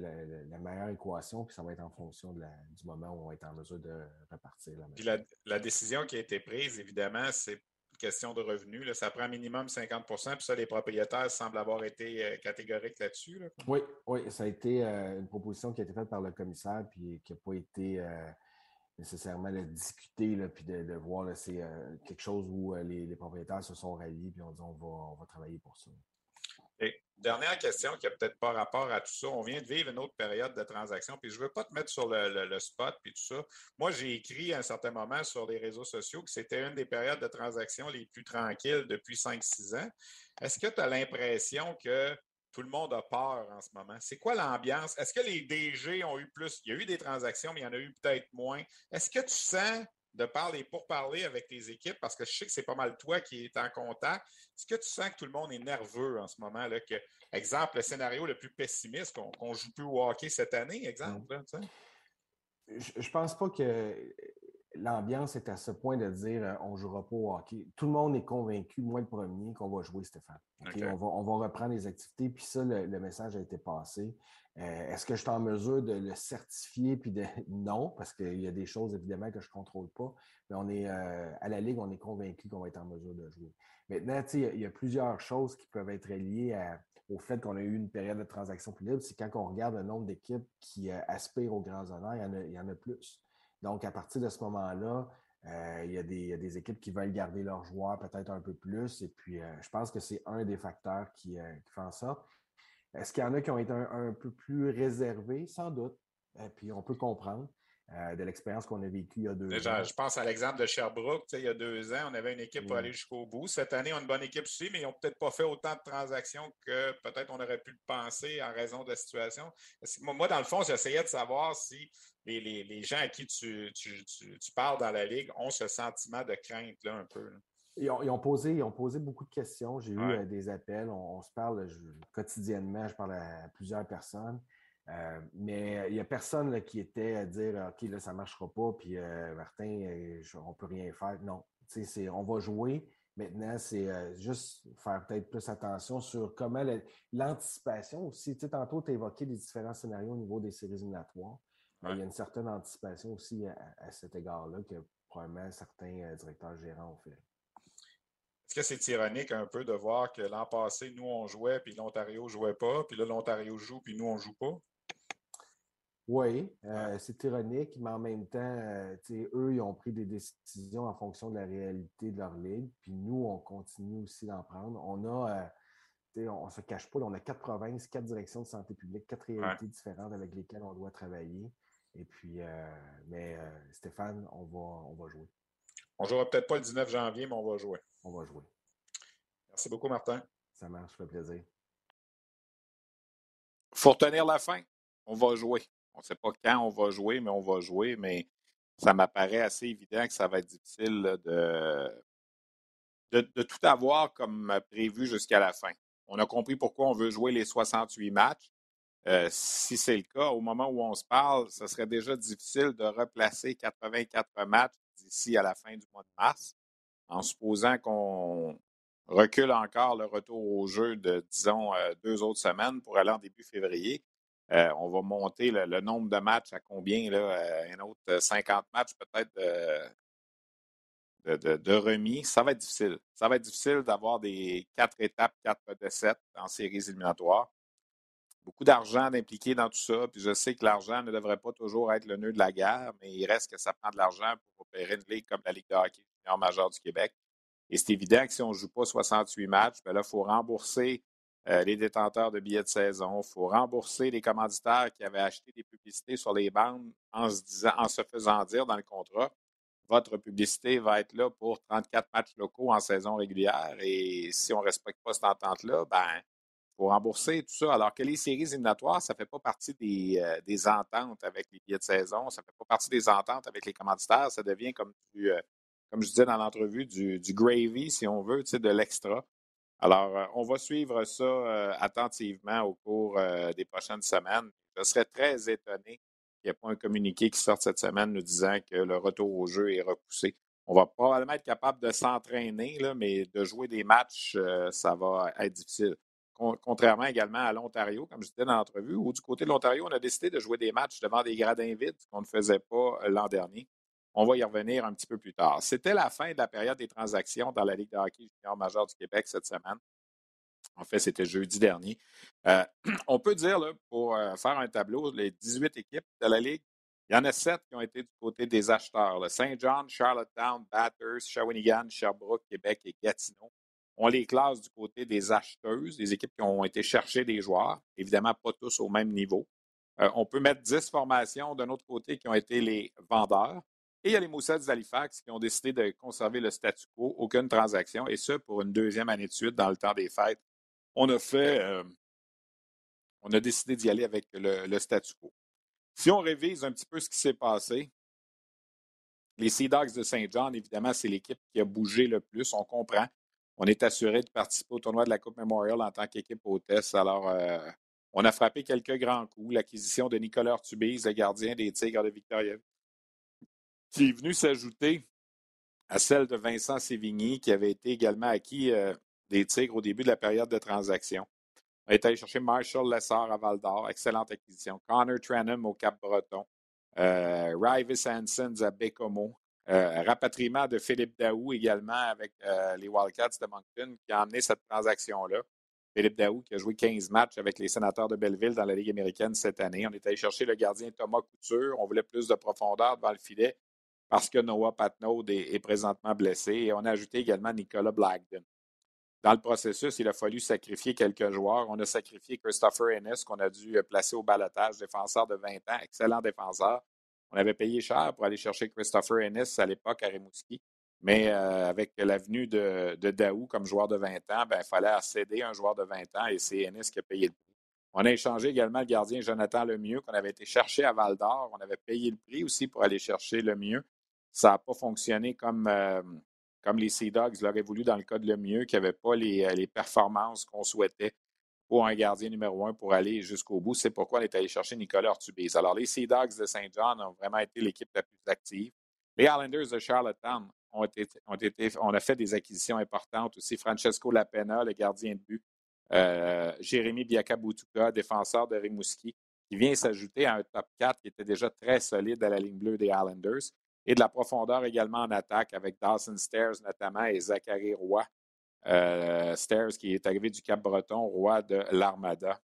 meilleure équation, puis ça va être en fonction du moment où on va être en mesure de repartir. puis la, décision qui a été prise, évidemment, c'est une question de revenus. Ça prend minimum 50% puis ça, les propriétaires semblent avoir été euh, catégoriques là-dessus. Oui, oui, ça a été euh, une proposition qui a été faite par le commissaire, puis qui n'a pas été nécessairement discutée, puis de, voir, c'est quelque chose où les, propriétaires se sont ralliés, puis on dit on va travailler pour ça. Dernière question qui n'a peut-être pas rapport à tout ça. On vient de vivre une autre période de transaction, puis je ne veux pas te mettre sur le, spot puis tout ça. Moi, j'ai écrit à un certain moment sur les réseaux sociaux que c'était une des périodes de transaction les plus tranquilles depuis 5-6 ans. Est-ce que tu as l'impression que tout le monde a peur en ce moment? C'est quoi l'ambiance? Est-ce que les DG ont eu plus? Il y a eu des transactions, mais il y en a eu peut-être moins. Est-ce que tu sens de parler pour parler avec tes équipes, parce que je sais que c'est pas mal toi qui es en contact. Est-ce que tu sens que tout le monde est nerveux en ce moment? Là, que, exemple, le scénario le plus pessimiste, qu'on joue plus au hockey cette année, exemple? je, ne pense pas que l'ambiance est à ce point de dire euh, on ne jouera pas au hockey. Tout le monde est convaincu, moi le premier, qu'on va jouer, Stéphane. On, va, on, va, reprendre les activités, puis ça, le, message a été passé. Euh, est-ce que je suis en mesure de le certifier? Puis de non, parce qu'il y a des choses évidemment que je ne contrôle pas, mais on est euh, à la Ligue, on est convaincu qu'on va être en mesure de jouer. Maintenant, il y, a plusieurs choses qui peuvent être liées au fait qu'on a eu une période de transaction plus libre. C'est quand on regarde le nombre d'équipes qui aspirent aux grands honneurs, il y en a plus. Donc, à partir de ce moment-là, euh, il, y a des, équipes qui veulent garder leurs joueurs peut-être un peu plus. Et puis, euh, je pense que c'est un des facteurs qui, euh, qui fait en sorte. Est-ce qu'il y en a qui ont été un peu plus réservés? Sans doute. Et puis, on peut comprendre. Euh, de l'expérience qu'on a vécue il y a deux ans. Je pense à l'exemple de Sherbrooke. Il y a deux ans, on avait une équipe pour aller jusqu'au bout. Cette année, on a une bonne équipe aussi, mais ils n'ont peut-être pas fait autant de transactions que peut-être on aurait pu le penser en raison de la situation. Moi, dans le fond, j'essayais de savoir si les, gens à qui tu, parles dans la Ligue ont ce sentiment de crainte là, un peu. Ils ont, posé, ils ont posé beaucoup de questions. J'ai eu euh, des appels. On, se parle quotidiennement. Je parle à plusieurs personnes. Euh, mais il n'y a personne qui était à dire OK, là, ça ne marchera pas, puis euh, Martin, euh, on ne peut rien faire. Non. On va jouer. Maintenant, c'est juste faire peut-être plus attention sur comment l'anticipation aussi. tantôt, tu as évoqué les différents scénarios au niveau des séries éliminatoires. Il y a une certaine anticipation aussi à, cet égard-là que probablement certains directeurs gérants ont fait. Est-ce que c'est ironique un peu de voir que l'an passé, nous, on jouait, puis l'Ontario ne jouait pas, puis là, l'Ontario joue, puis nous, on ne joue pas? Oui, euh, c'est ironique, mais en même temps, euh, eux, ils ont pris des décisions en fonction de la réalité de leur ligue, puis nous, on continue aussi d'en prendre. On a, euh, on ne se cache pas, on a quatre provinces, quatre directions de santé publique, quatre réalités différentes avec lesquelles on doit travailler. Et puis, mais Stéphane, on va, on va jouer. On ne jouera peut-être pas le 19 janvier, mais on va jouer. On va jouer. Merci beaucoup, Martin. Ça marche, ça fait plaisir. Il faut retenir la fin. On va jouer. On ne sait pas quand on va jouer, mais on va jouer. Mais ça m'apparaît assez évident que ça va être difficile de, tout avoir comme prévu jusqu'à la fin. On a compris pourquoi on veut jouer les 68 matchs. Euh, si c'est le cas, au moment où on se parle, ce serait déjà difficile de replacer 84 matchs d'ici à la fin du mois de mars, en supposant qu'on recule encore le retour au jeu de, disons, euh, deux autres semaines pour aller en début février. Euh, on va monter le, nombre de matchs à combien? Là, euh, un autre 50 matchs peut-être de, remis. Ça va être difficile. Ça va être difficile d'avoir des quatre étapes, quatre sept en séries éliminatoires. Beaucoup d'argent d'impliquer dans tout ça. Puis je sais que l'argent ne devrait pas toujours être le nœud de la guerre, mais il reste que ça prend de l'argent pour opérer une ligue comme la Ligue de hockey junior majeure du Québec. Et c'est évident que si on ne joue pas 68 matchs, ben il faut rembourser euh, les détenteurs de billets de saison. Il faut rembourser les commanditaires qui avaient acheté des publicités sur les bandes en se, faisant dire dans le contrat votre publicité va être là pour 34 matchs locaux en saison régulière. Et si on ne respecte pas cette entente-là, ben, faut rembourser tout ça. Alors que les séries éliminatoires, ça ne fait pas partie des, euh, des, ententes avec les billets de saison, ça ne fait pas partie des ententes avec les commanditaires. Ça devient comme du, euh, comme je disais dans l'entrevue, du, du, gravy, si on veut, de l'extra. Alors, euh, on va suivre ça euh, attentivement au cours euh, des prochaines semaines. Je serais très étonné qu'il n'y ait pas un communiqué qui sorte cette semaine nous disant que le retour au jeu est repoussé. On va probablement être capable de s'entraîner, mais de jouer des matchs, ça va être difficile. contrairement également à l'Ontario, comme je disais dans l'entrevue, où du côté de l'Ontario, on a décidé de jouer des matchs devant des gradins vides, qu'on ne faisait pas l'an dernier. On va y revenir un petit peu plus tard. C'était la fin de la période des transactions dans la Ligue de hockey junior majeur du Québec cette semaine. En fait, c'était jeudi dernier. Euh, on peut dire, pour euh, faire un tableau, les 18 équipes de la Ligue, il y en a sept qui ont été du côté des acheteurs. Saint John, Charlottetown, Batters, Shawinigan, Sherbrooke, Québec et Gatineau. On les classe du côté des acheteuses, des équipes qui ont été chercher des joueurs. Évidemment, pas tous au même niveau. Euh, on peut mettre 10 formations d'un autre côté qui ont été les vendeurs. Et il y a les Moussets d'Halifax qui ont décidé de conserver le statu quo, aucune transaction, et ce, pour une deuxième année de suite dans le temps des fêtes. On a fait, euh, on a décidé d'y aller avec le, statu quo. Si on révise un petit peu ce qui s'est passé, les Sea Dogs de Saint John, évidemment, c'est l'équipe qui a bougé le plus, on comprend. On est assuré de participer au tournoi de la Coupe Memorial en tant qu'équipe hôtesse. Alors, euh, on a frappé quelques grands coups. L'acquisition de Nicolas Ortubise, le gardien des Tigres de Victoria, qui est venu s'ajouter à celle de Vincent Sévigny, qui avait été également acquis euh, des Tigres au début de la période de transaction. On est allé chercher Marshall Lessard à Val d'Or, excellente acquisition. Connor Tranham au Cap-Breton. Euh, Ryvis Hansons à Bécomo. Euh, rapatriement de Philippe Daou également avec euh, les Wildcats de Moncton qui a amené cette transaction-là. Philippe Daou qui a joué 15 matchs avec les sénateurs de Belleville dans la Ligue américaine cette année. On est allé chercher le gardien Thomas Couture. On voulait plus de profondeur devant le filet parce que Noah Patnaud est, présentement blessé. Et on a ajouté également Nicolas Blackden. Dans le processus, il a fallu sacrifier quelques joueurs. On a sacrifié Christopher Ennis, qu'on a dû placer au balotage, défenseur de 20 ans, excellent défenseur. On avait payé cher pour aller chercher Christopher Ennis à l'époque à Rimouski. Mais euh, avec l'avenue de, de, Daou comme joueur de 20 ans, ben, il fallait céder un joueur de 20 ans et c'est Ennis qui a payé le prix. On a échangé également le gardien Jonathan Lemieux qu'on avait été chercher à Val d'Or. On avait payé le prix aussi pour aller chercher Lemieux. Ça n'a pas fonctionné comme, euh, comme les Sea Dogs l'auraient voulu dans le cas de Lemieux, qui n'avait pas les, euh, les performances qu'on souhaitait pour un gardien numéro un pour aller jusqu'au bout. C'est pourquoi on est allé chercher Nicolas Ortubise. Alors, les Sea Dogs de Saint John ont vraiment été l'équipe la plus active. Les Islanders de Charlottetown ont ont été, on a fait des acquisitions importantes aussi. Francesco Lapena, le gardien de but. Euh, Jérémy Biakabutuka, défenseur de Rimouski, qui vient s'ajouter à un top 4 qui était déjà très solide à la ligne bleue des Islanders. Et de la profondeur également en attaque avec Dawson Stairs notamment et Zachary Roy, euh, Stairs, qui est arrivé du Cap-Breton, roi de l'Armada.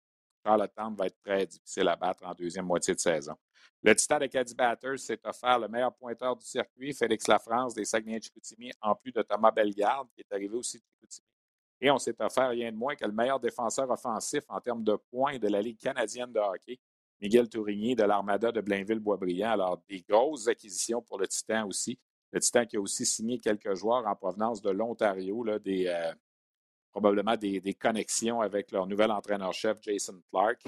Charlottetown va être très difficile à battre en deuxième moitié de saison. Le Titan de Caddy Batters s'est offert le meilleur pointeur du circuit, Félix Lafrance des Saguenay-Chicoutimi, en plus de Thomas Bellegarde, qui est arrivé aussi de Chicoutimi. Et on s'est offert rien de moins que le meilleur défenseur offensif en termes de points de la Ligue canadienne de hockey, Miguel Tourigny de l'Armada de Blainville-Boisbriand. Alors, des grosses acquisitions pour le Titan aussi. Le Titan qui a aussi signé quelques joueurs en provenance de l'Ontario, euh, probablement des, connexions avec leur nouvel entraîneur-chef, Jason Clark.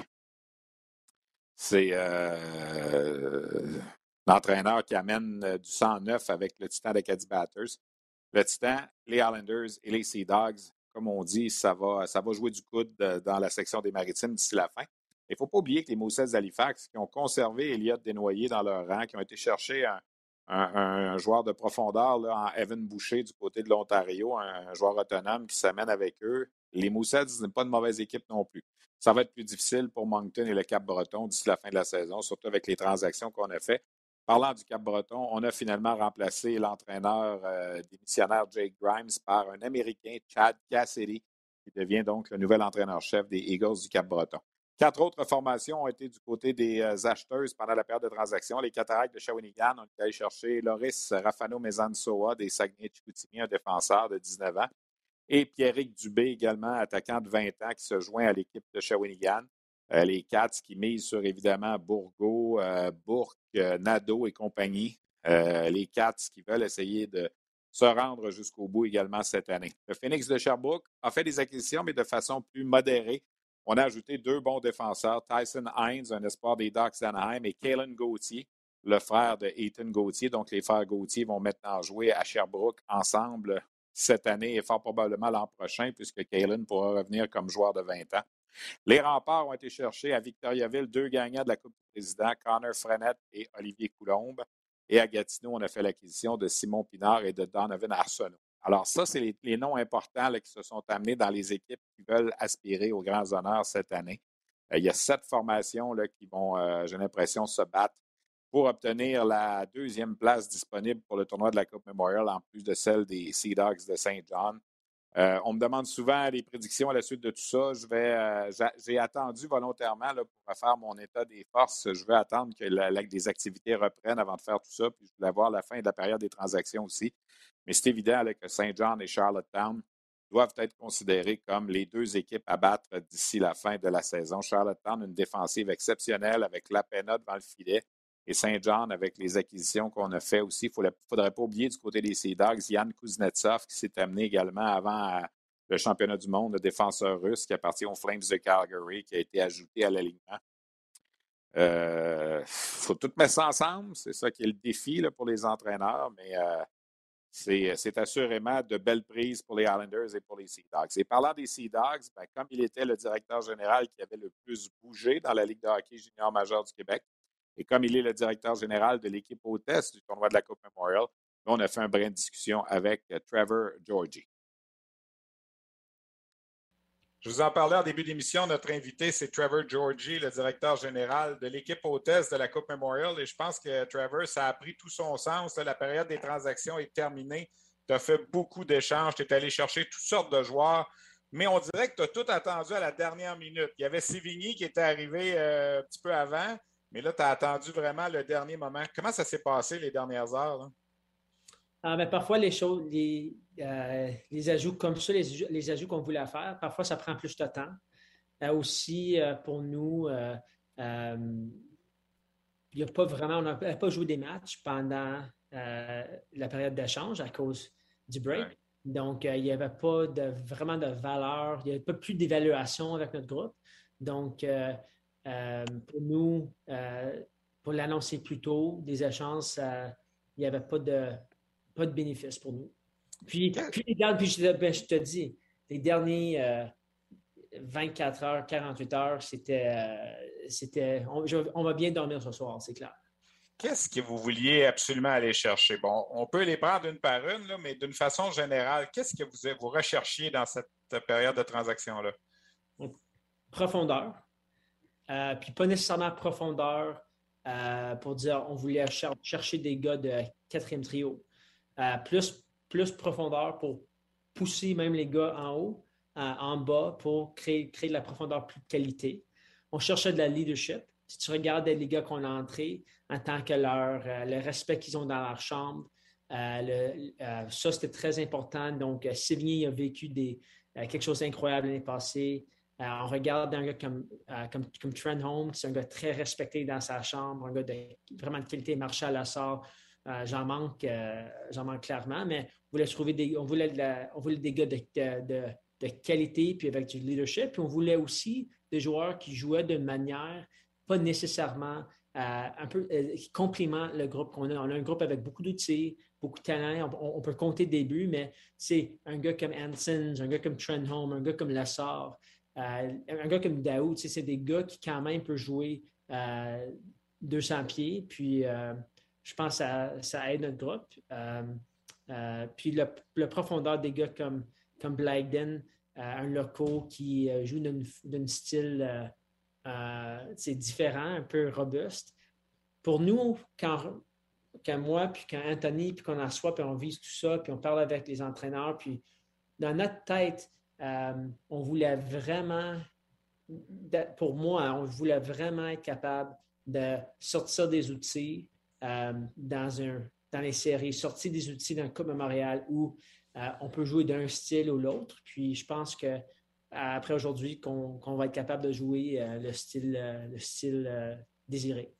C'est euh, l'entraîneur qui amène euh, du sang neuf avec le Titan d'Acadie Batters. Le Titan, les Islanders et les Sea Dogs, comme on dit, ça va, ça va jouer du coude dans la section des maritimes d'ici la fin. Il ne faut pas oublier que les Moussets d'Halifax, qui ont conservé Elliott Desnoyers dans leur rang, qui ont été chercher un, joueur de profondeur là, en Evan Boucher du côté de l'Ontario, un, joueur autonome qui s'amène avec eux. Les Moussets, ce n'est pas une mauvaise équipe non plus. Ça va être plus difficile pour Moncton et le Cap-Breton d'ici la fin de la saison, surtout avec les transactions qu'on a faites. Parlant du Cap-Breton, on a finalement remplacé l'entraîneur euh, démissionnaire Jake Grimes par un Américain, Chad Cassidy, qui devient donc le nouvel entraîneur-chef des Eagles du Cap-Breton. Quatre autres formations ont été du côté des euh, acheteuses pendant la période de transaction. Les Cataractes de Shawinigan ont été chercher Loris Rafano Mezansoa des Saguenay-Chicoutimi, un défenseur de 19 ans, et Pierrick Dubé également, attaquant de 20 ans, qui se joint à l'équipe de Shawinigan. Euh, les Cats qui misent sur évidemment Bourgo, euh, Bourque, Nadeau et compagnie. les Cats qui veulent essayer de se rendre jusqu'au bout également cette année. Le Phoenix de Sherbrooke a fait des acquisitions, mais de façon plus modérée. On a ajouté deux bons défenseurs, Tyson Hines, un espoir des Ducks d'Anaheim, et Kalen Gauthier, le frère de Ethan Gauthier. Donc, les frères Gauthier vont maintenant jouer à Sherbrooke ensemble cette année et fort probablement l'an prochain, puisque Kalen pourra revenir comme joueur de 20 ans. Les remparts ont été cherchés à Victoriaville, deux gagnants de la Coupe du Président, Connor Frenette et Olivier Coulombe. Et à Gatineau, on a fait l'acquisition de Simon Pinard et de Donovan Arsenault. Alors, ça, c'est les, noms importants qui se sont amenés dans les équipes qui veulent aspirer aux grands honneurs cette année. Euh, il y a sept formations là, qui vont, euh, j'ai l'impression, se battre pour obtenir la deuxième place disponible pour le tournoi de la Coupe Memorial, en plus de celle des Sea Dogs de Saint John. Euh, on me demande souvent des prédictions à la suite de tout ça. Je vais, j'ai attendu volontairement pour faire mon état des forces. Je vais attendre que les activités reprennent avant de faire tout ça. Puis je voulais voir la fin de la période des transactions aussi. Mais c'est évident que Saint John et Charlottetown doivent être considérés comme les deux équipes à battre d'ici la fin de la saison. Charlottetown, une défensive exceptionnelle avec la Lapena devant le filet. Et Saint John, avec les acquisitions qu'on a fait aussi, il ne faudrait pas oublier du côté des Sea Dogs, Yann Kuznetsov, qui s'est amené également avant le championnat du monde, le défenseur russe qui appartient aux Flames de Calgary, qui a été ajouté à l'alignement. Il euh, faut tout mettre ça ensemble. C'est ça qui est le défi pour les entraîneurs, mais euh, euh, c'est assurément de belles prises pour les Islanders et pour les Sea Dogs. Et parlant des Sea Dogs, ben, comme il était le directeur général qui avait le plus bougé dans la Ligue de hockey junior majeur du Québec, et comme il est le directeur général de l'équipe hôtesse du tournoi de la Coupe Memorial, on a fait un brin de discussion avec euh, Trevor Georgie. Je vous en parlais en début d'émission. Notre invité, c'est Trevor Georgie, le directeur général de l'équipe hôtesse de la Coupe Memorial. Et je pense que Trevor, ça a pris tout son sens. La période des transactions est terminée. Tu as fait beaucoup d'échanges. Tu es allé chercher toutes sortes de joueurs. Mais on dirait que tu as tout attendu à la dernière minute. Il y avait Sévigny qui était arrivé euh, un petit peu avant. Mais là, tu as attendu vraiment le dernier moment. Comment ça s'est passé les dernières heures? Ah, ben, parfois, les choses, les, euh, les, ajouts comme ça, les, les ajouts qu'on voulait faire, parfois, ça prend plus de temps. Euh, aussi, euh, pour nous, il n'y a pas vraiment, on n'a pas joué des matchs pendant la période d'échange à cause du break. Donc, il n'y avait pas de, vraiment de valeur, il n'y avait pas plus d'évaluation avec notre groupe. Donc, pour nous, pour l'annoncer plus tôt, des échanges, il n'y avait pas de, pas de bénéfice pour nous. Puis, puis, je, ben, je, te dis, les derniers 24 euh, heures, 48 heures, c'était. Euh, c'était on, va bien dormir ce soir, c'est clair. Qu'est-ce que vous vouliez absolument aller chercher? Bon, on peut les prendre une par une, mais d'une façon générale, qu'est-ce que vous, vous recherchiez dans cette période de transaction-là? Profondeur. Euh, puis pas nécessairement profondeur pour dire on voulait chercher des gars de quatrième trio plus, plus profondeur pour pousser même les gars en haut, en bas, pour créer, créer de la profondeur plus de qualité. On cherchait de la leadership. Si tu regardes les gars qu'on a entrés, en tant que leur, euh, le respect qu'ils ont dans leur chambre, euh, euh, ça, c'était très important. Donc, Sévigny a vécu des, quelque chose d'incroyable l'année passée. on regarde un gars comme, comme, comme Trent Holmes, c'est un gars très respecté dans sa chambre, un gars de vraiment de qualité, Marshall Lassard. Euh, j'en manque, euh, j'en manque clairement, mais on voulait trouver des, on voulait, on voulait des gars de, de, qualité puis avec du leadership. Puis on voulait aussi des joueurs qui jouaient de manière pas nécessairement euh, un peu qui complimentent le groupe qu'on a. On a un groupe avec beaucoup d'outils, beaucoup de talent. On, peut compter des buts, mais c'est un gars comme Hansen, un gars comme Trent Home, un gars comme Lassard, un gars comme Daoud. C'est des gars qui quand même peuvent jouer 200 pieds. Puis je pense que ça, aide notre groupe. Euh, euh, puis le, profondeur des gars comme, comme euh, un loco qui joue d'un style c'est différent, un peu robuste. Pour nous, quand, quand moi, puis quand Anthony, puis qu'on en soit, puis on vise tout ça, puis on parle avec les entraîneurs, puis dans notre tête, on voulait vraiment, pour moi, on voulait vraiment être capable de sortir des outils, euh, dans, un, dans les séries, sortir des outils le Coupe Montréal où euh, on peut jouer d'un style ou l'autre. Puis je pense que après aujourd'hui, qu'on va être capable de jouer euh, le style, le style désiré.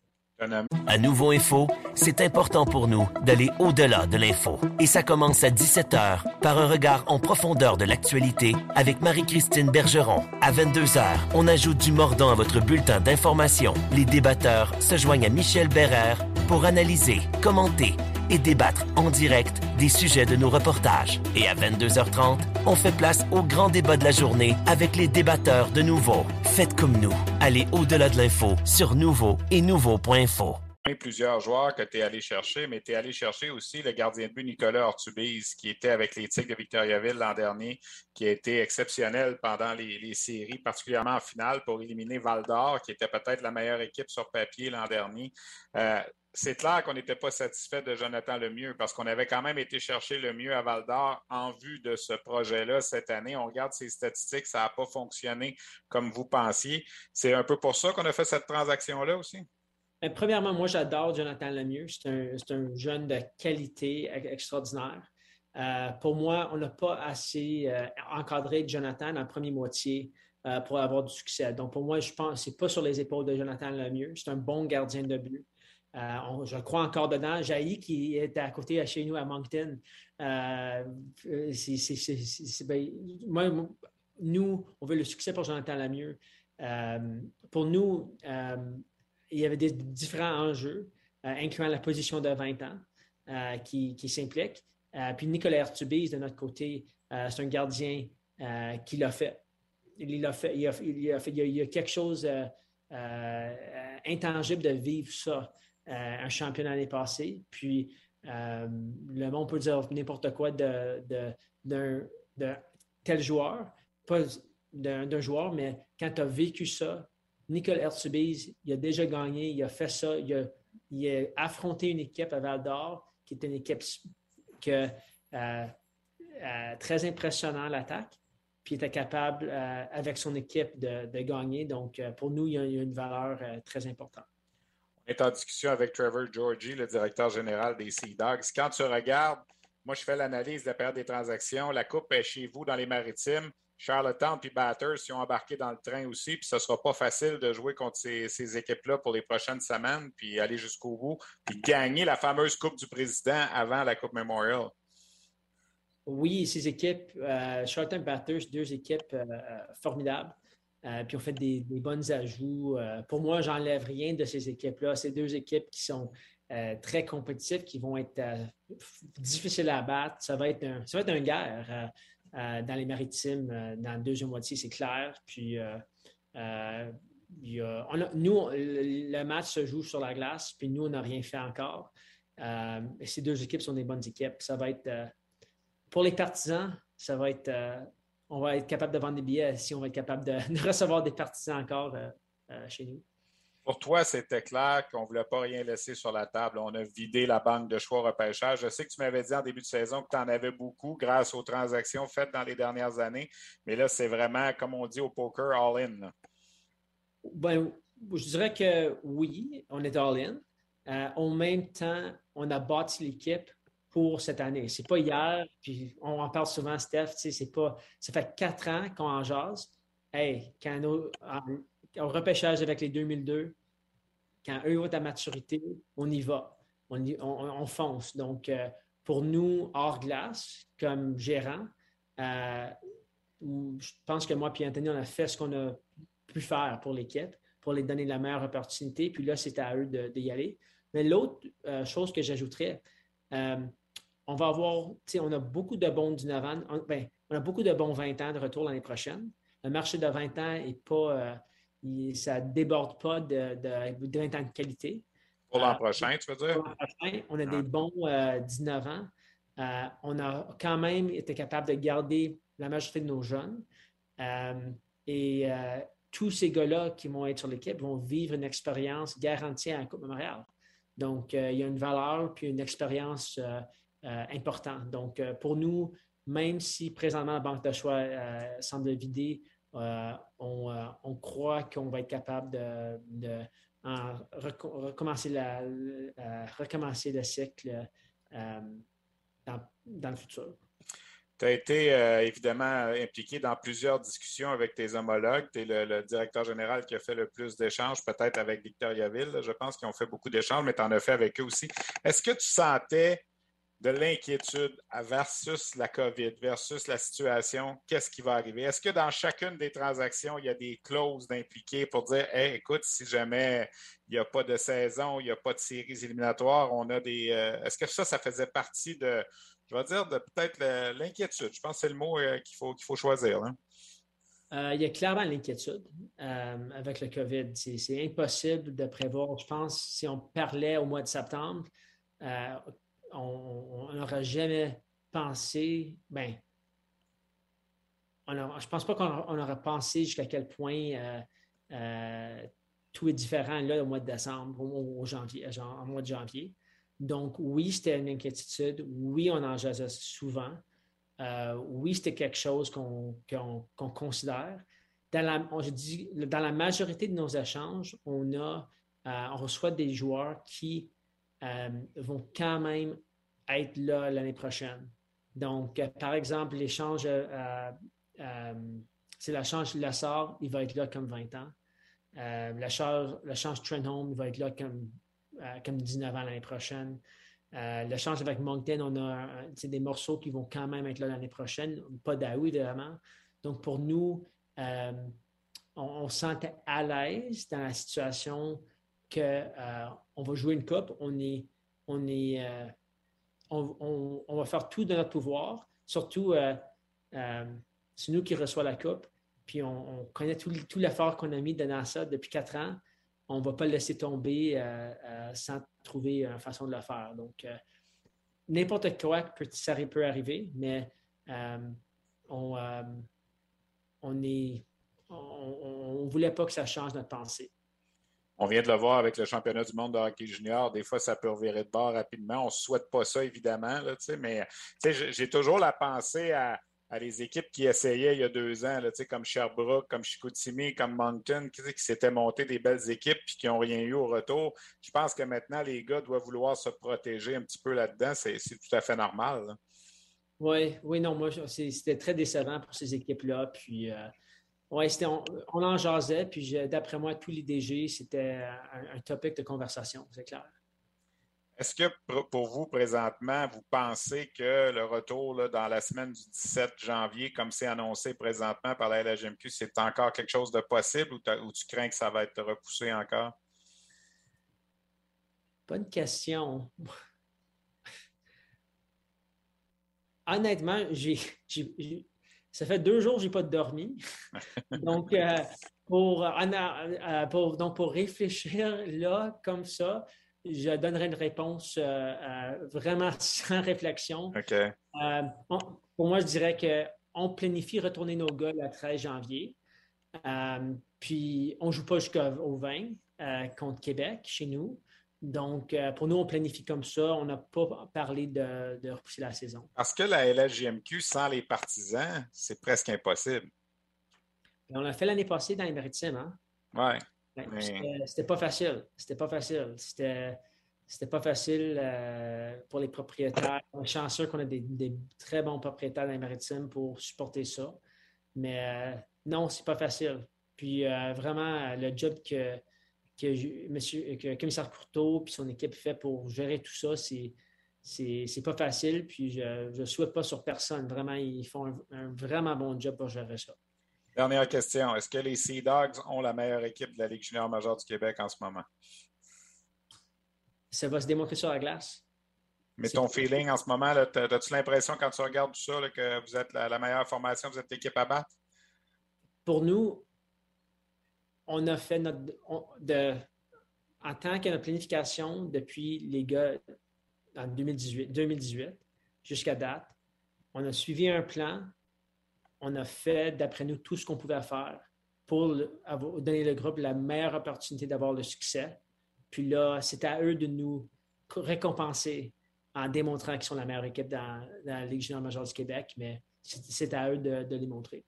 À Nouveau Info, c'est important pour nous d'aller au-delà de l'info. Et ça commence à 17h par un regard en profondeur de l'actualité avec Marie-Christine Bergeron. À 22h, on ajoute du mordant à votre bulletin d'information. Les débatteurs se joignent à Michel Bérère pour analyser, commenter et débattre en direct des sujets de nos reportages. Et à 22h30, on fait place au grand débat de la journée avec les débatteurs de Nouveau. Faites comme nous. Allez au-delà de l'info sur Nouveau et Nouveau.info. plusieurs joueurs que tu es allé chercher, mais tu es allé chercher aussi le gardien de but Nicolas Ortubise, qui était avec les Tigres de Victoriaville l'an dernier, qui a été exceptionnel pendant les, séries, particulièrement en finale, pour éliminer Val d'Or, qui était peut-être la meilleure équipe sur papier l'an dernier. Euh, c'est clair qu'on n'était pas satisfait de Jonathan Lemieux parce qu'on avait quand même été chercher le mieux à Val d'Or en vue de ce projet-là cette année. On regarde ses statistiques, ça n'a pas fonctionné comme vous pensiez. C'est un peu pour ça qu'on a fait cette transaction-là aussi? Ben, premièrement, moi, j'adore Jonathan Lemieux. C'est un, jeune de qualité extraordinaire. Euh, pour moi, on n'a pas assez euh, encadré Jonathan la première moitié euh, pour avoir du succès. Donc, pour moi, je pense que ce n'est pas sur les épaules de Jonathan Lemieux. C'est un bon gardien de but. je crois encore dedans. Jaï, qui est à côté chez nous à Moncton, nous, on veut le succès pour Jonathan Lemieux. pour nous, il y avait des différents enjeux, euh, incluant la position de 20 ans euh, qui, s'implique. Euh, puis Nicolas Artubise, de notre côté, c'est un gardien qui l'a fait. Il fait. Il y a, quelque chose intangible de vivre ça, un champion l'année passée. Puis le monde peut dire n'importe quoi de, de, tel joueur, pas d'un joueur, mais quand tu as vécu ça, Nicole Hertzubise, il a déjà gagné, il a fait ça, il a, affronté une équipe à Val d'Or qui était une équipe euh, euh, très impressionnante l'attaque, puis il était capable, euh, avec son équipe, de, gagner. Donc, pour nous, il y a, une valeur très importante. On est en discussion avec Trevor Georgie, le directeur général des Sea Dogs. Quand tu regardes, moi, je fais l'analyse de la période des transactions. La coupe est chez vous dans les maritimes. Charlottetown puis Batters sont embarqués dans le train aussi, puis ce ne sera pas facile de jouer contre ces, équipes-là pour les prochaines semaines, puis aller jusqu'au bout, puis gagner la fameuse Coupe du Président avant la Coupe Memorial. Oui, ces équipes, euh, Charlottetown Batters, deux équipes euh, formidables. Euh, puis on fait des, bonnes ajouts. pour moi, j'enlève rien de ces équipes-là. Ces deux équipes qui sont très compétitives, qui vont être difficiles à battre. Ça va être un, guerre. Euh, dans les maritimes euh, dans la deuxième moitié, c'est clair. Puis, euh, nous, le match se joue sur la glace, puis nous, on n'a rien fait encore. ces deux équipes sont des bonnes équipes. Ça va être, pour les partisans, ça va être, on va être capable de vendre des billets si on va être capable de recevoir des partisans encore chez nous. Pour toi, c'était clair qu'on ne voulait pas rien laisser sur la table. On a vidé la banque de choix repêchage. Je sais que tu m'avais dit en début de saison que tu en avais beaucoup grâce aux transactions faites dans les dernières années. Mais là, c'est vraiment, comme on dit au poker, all-in. Ben, je dirais que oui, on est all-in. Euh, en même temps, on a bâti l'équipe pour cette année. C'est pas hier, puis on en parle souvent, Steph, c'est pas. Ça fait quatre ans qu'on en jase. Hey, quand au repêchage avec les 2002, quand eux ont à maturité, on y va. On, fonce. Donc, euh, pour nous, hors glace, comme gérant, euh, je pense que moi et Anthony, on a fait ce qu'on a pu faire pour l'équipe, pour les donner la meilleure opportunité. Puis là, c'est à eux d'y aller. Mais l'autre euh, chose que j'ajouterais, on va avoir, on a beaucoup de bons 19 ans, on, ben, on a beaucoup de bons 20 ans de retour l'année prochaine. Le marché de 20 ans n'est pas ça ne déborde pas de, de, de, de qualité. Pour l'an euh, prochain, tu veux dire? Pour l'an prochain, on a des bons 19 euh, ans. Euh, on a quand même été capable de garder la majorité de nos jeunes. et tous ces gars-là qui vont être sur l'équipe vont vivre une expérience garantie à la Coupe Memorial. Donc, il y a une valeur puis une expérience importante. Donc, pour nous, même si présentement la banque de choix semble vidée, euh, euh, on, croit qu'on va être capable de, recommencer, le cycle euh, dans, le futur. Tu as été évidemment impliqué dans plusieurs discussions avec tes homologues. Tu es le, directeur général qui a fait le plus d'échanges, peut-être avec Victoriaville. Je pense qu'ils ont fait beaucoup d'échanges, mais tu en as fait avec eux aussi. Est-ce que tu sentais de l'inquiétude versus la COVID, versus la situation, qu'est-ce qui va arriver? Est-ce que dans chacune des transactions, il y a des clauses d'impliquer pour dire, hey, écoute, si jamais il n'y a pas de saison, il n'y a pas de séries éliminatoires, on a des. Euh, est-ce que ça, ça faisait partie de, je vais dire, de peut-être l'inquiétude? Je pense que c'est le mot euh, qu'il faut, qu'il faut choisir. il y a clairement l'inquiétude avec le COVID. C'est impossible de prévoir. Je pense si on parlait au mois de septembre, on n'aurait jamais pensé, ben, je ne pense pas qu'on aurait pensé jusqu'à quel point tout est différent là au mois de décembre, au, janvier, au mois de janvier. Donc, oui, c'était une inquiétude. Oui, on en jasait souvent. Euh, oui, c'était quelque chose qu'on considère. Dans la, majorité de nos échanges, euh, on reçoit des joueurs qui euh, vont quand même être là l'année prochaine. Donc, par exemple, l'échange, c'est l'échange Lassard, il va être là comme 20 ans. l'échange Trenholm, il va être là comme euh, comme 19 ans l'année prochaine. Euh, le change avec Moncton, on a des morceaux qui vont quand même être là l'année prochaine, pas d'Aoui évidemment. Donc pour nous, euh, on, se sentait à l'aise dans la situation qu'on va jouer une coupe, on est, on va faire tout de notre pouvoir. Surtout, c'est nous qui reçoit la coupe, puis on, connaît tout, l'effort qu'on a mis dans ça depuis quatre ans on ne va pas le laisser tomber euh, euh, sans trouver une façon de le faire. Donc, euh, n'importe quoi peut, ça peut arriver, mais on ne on, voulait pas que ça change notre pensée. On vient de le voir avec le championnat du monde de hockey junior. Des fois, ça peut revirer de bord rapidement. On ne souhaite pas ça, évidemment, mais j'ai toujours la pensée à à les équipes qui essayaient il y a deux ans, là, comme Sherbrooke, comme Chicoutimi, comme Moncton, qui, s'étaient montés des belles équipes et qui n'ont rien eu au retour. Je pense que maintenant, les gars doivent vouloir se protéger un petit peu là-dedans. C'est tout à fait normal. Oui, oui, non, moi, c'était très décevant pour ces équipes-là. Puis, euh, on, on, en jasait. Puis, d'après moi, tous les DG, c'était un, un topic de conversation, c'est clair. Est-ce que pour vous, présentement, vous pensez que le retour dans la semaine du 17 janvier, comme c'est annoncé présentement par la LHMQ, c'est encore quelque chose de possible ou, tu crains que ça va être repoussé encore? Bonne question. Honnêtement, j'ai, ça fait deux jours que je n'ai pas dormi. donc, euh, pour, euh, pour, donc, pour réfléchir là, comme ça, je donnerai une réponse euh, vraiment sans réflexion. Pour moi, je dirais qu'on planifie retourner nos gars le 13 janvier. puis, on ne joue pas jusqu'au 20 contre Québec chez nous. Donc, pour nous, on planifie comme ça. On n'a pas parlé de, repousser la saison. Parce que la LSJMQ, sans les partisans, c'est presque impossible. on l'a fait l'année passée dans les maritimes. Hein? Oui. C'était pas facile. C'était pas facile. C'était pas facile euh, pour les propriétaires. On est chanceux qu'on ait des, très bons propriétaires dans les maritimes pour supporter ça. Mais euh, non, c'est pas facile. Puis euh, vraiment, le job que, que, monsieur, que commissaire Courteau et son équipe fait pour gérer tout ça, c'est c'est pas facile. Puis je ne souhaite pas sur personne. Vraiment, ils font un vraiment bon job pour gérer ça. Dernière question. Est-ce que les Sea Dogs ont la meilleure équipe de la Ligue junior majeure du Québec en ce moment? Ça va se démontrer sur la glace. Mais ton feeling en ce moment, as-tu l'impression quand tu regardes tout ça que vous êtes la, meilleure formation, vous êtes l'équipe à battre? Pour nous, on a fait notre. en tant que planification depuis les gars en 2018, 2018 jusqu'à date, on a suivi un plan on a fait, d'après nous, tout ce qu'on pouvait faire pour donner le groupe la meilleure opportunité d'avoir le succès. Puis là, c'est à eux de nous récompenser en démontrant qu'ils sont la meilleure équipe dans, la Ligue junior majeure du Québec, mais c'est à eux de, de les montrer.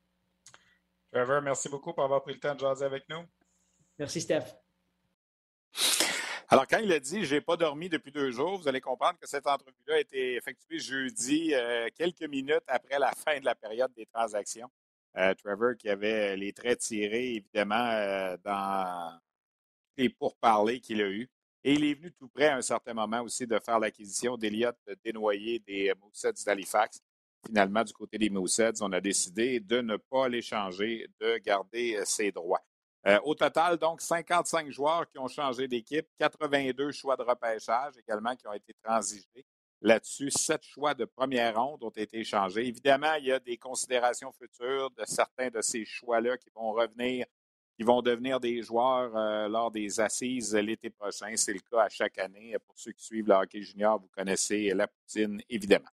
Trevor, merci beaucoup pour avoir pris le temps de jaser avec nous. Merci, Steph. Alors, quand il a dit j'ai pas dormi depuis deux jours, vous allez comprendre que cette entrevue-là a été effectuée jeudi, euh, quelques minutes après la fin de la période des transactions. Euh, Trevor qui avait les traits tirés, évidemment, euh, dans les pourparlers qu'il a eus. Et il est venu tout près à un certain moment aussi de faire l'acquisition d'Eliott Desnoyers des Moussets d'Halifax. Finalement, du côté des Moussets, on a décidé de ne pas l'échanger, de garder ses droits. Euh, au total, donc, 55 joueurs qui ont changé d'équipe, 82 choix de repêchage également qui ont été transigés. là-dessus. Sept choix de première ronde ont été échangés. Évidemment, il y a des considérations futures de certains de ces choix-là qui vont revenir, qui vont devenir des joueurs euh, lors des assises l'été prochain. C'est le cas à chaque année. Pour ceux qui suivent le hockey junior, vous connaissez la poutine, évidemment.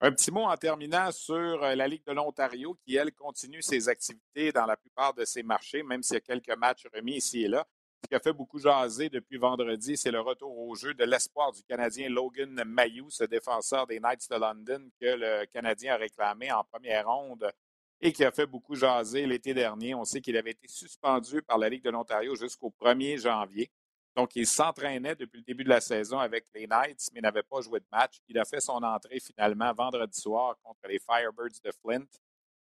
Un petit mot en terminant sur euh, la Ligue de l'Ontario qui, elle, continue ses activités dans la plupart de ses marchés, même s'il y a quelques matchs remis ici et là. Ce qui a fait beaucoup jaser depuis vendredi, c'est le retour au jeu de l'espoir du Canadien Logan Mayou, ce défenseur des Knights de London que le Canadien a réclamé en première ronde et qui a fait beaucoup jaser l'été dernier. On sait qu'il avait été suspendu par la Ligue de l'Ontario jusqu'au 1er janvier. Donc, il s'entraînait depuis le début de la saison avec les Knights, mais n'avait pas joué de match. Il a fait son entrée finalement vendredi soir contre les Firebirds de Flint.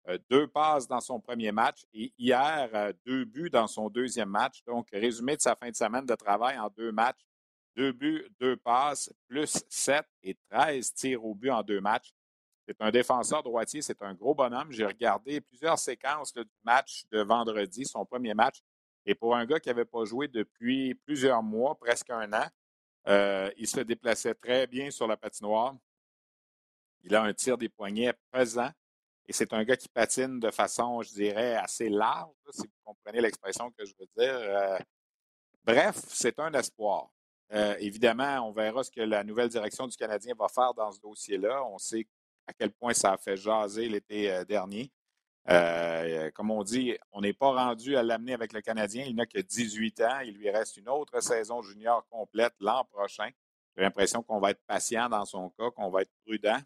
Euh, deux passes dans son premier match et hier, euh, deux buts dans son deuxième match. Donc, résumé de sa fin de semaine de travail en deux matchs, deux buts, deux passes, plus sept et treize tirs au but en deux matchs. C'est un défenseur droitier, c'est un gros bonhomme. J'ai regardé plusieurs séquences du match de vendredi, son premier match. Et pour un gars qui n'avait pas joué depuis plusieurs mois, presque un an, euh, il se déplaçait très bien sur la patinoire. Il a un tir des poignets pesant. Et c'est un gars qui patine de façon, je dirais, assez large, si vous comprenez l'expression que je veux dire. Euh, bref, c'est un espoir. Euh, évidemment, on verra ce que la nouvelle direction du Canadien va faire dans ce dossier-là. On sait à quel point ça a fait jaser l'été dernier. Euh, comme on dit, on n'est pas rendu à l'amener avec le Canadien. Il n'a que 18 ans. Il lui reste une autre saison junior complète l'an prochain. J'ai l'impression qu'on va être patient dans son cas, qu'on va être prudent.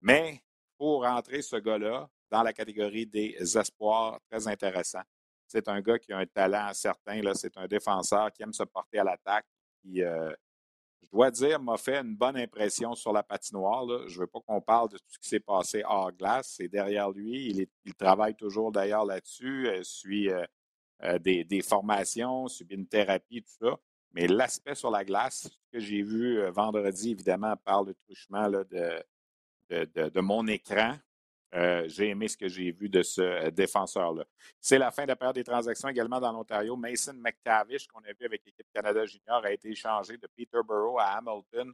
Mais pour rentrer ce gars-là dans la catégorie des espoirs, très intéressant. C'est un gars qui a un talent certain. C'est un défenseur qui aime se porter à l'attaque, euh, je dois dire, m'a fait une bonne impression sur la patinoire. Je ne veux pas qu'on parle de tout ce qui s'est passé hors glace. C'est derrière lui. Il, travaille toujours d'ailleurs là-dessus, euh, suit euh, euh, des, formations, subit une thérapie, tout ça. Mais l'aspect sur la glace, ce que j'ai vu vendredi, évidemment, par le truchement de, de, mon écran, euh, j'ai aimé ce que j'ai vu de ce euh, défenseur-là. C'est la fin de la période des transactions également dans l'Ontario. Mason McTavish, qu'on a vu avec l'équipe Canada Junior, a été échangé de Peterborough à Hamilton.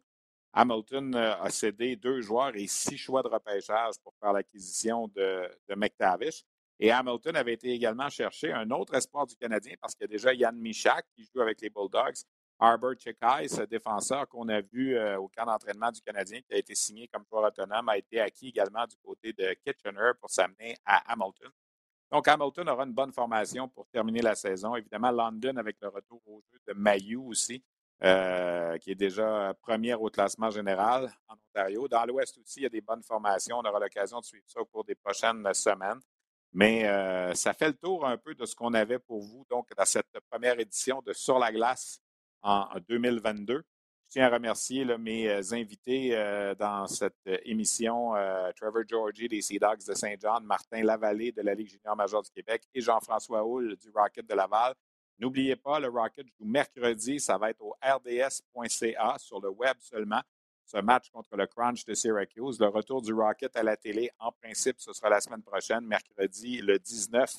Hamilton euh, a cédé deux joueurs et six choix de repêchage pour faire l'acquisition de, de, McTavish. Et Hamilton avait été également chercher un autre espoir du Canadien parce qu'il y a déjà Yann Michak qui joue avec les Bulldogs Arbor Chekai, ce défenseur qu'on a vu euh, au camp d'entraînement du Canadien, qui a été signé comme joueur autonome, a été acquis également du côté de Kitchener pour s'amener à Hamilton. Donc, Hamilton aura une bonne formation pour terminer la saison. Évidemment, London avec le retour au jeu de Mayu aussi, euh, qui est déjà première au classement général en Ontario. Dans l'Ouest aussi, il y a des bonnes formations. On aura l'occasion de suivre ça au cours des prochaines semaines. Mais euh, ça fait le tour un peu de ce qu'on avait pour vous, donc, dans cette première édition de Sur la glace en 2022. Je tiens à remercier mes euh, invités euh, dans cette euh, émission, Trevor Georgie des Sea Dogs de Saint-Jean, Martin Lavallée de la Ligue junior majeure du Québec et Jean-François Houle du Rocket de Laval. N'oubliez pas, le Rocket joue mercredi, ça va être au rds.ca sur le web seulement. Ce match contre le Crunch de Syracuse. Le retour du Rocket à la télé, en principe, ce sera la semaine prochaine, mercredi le 19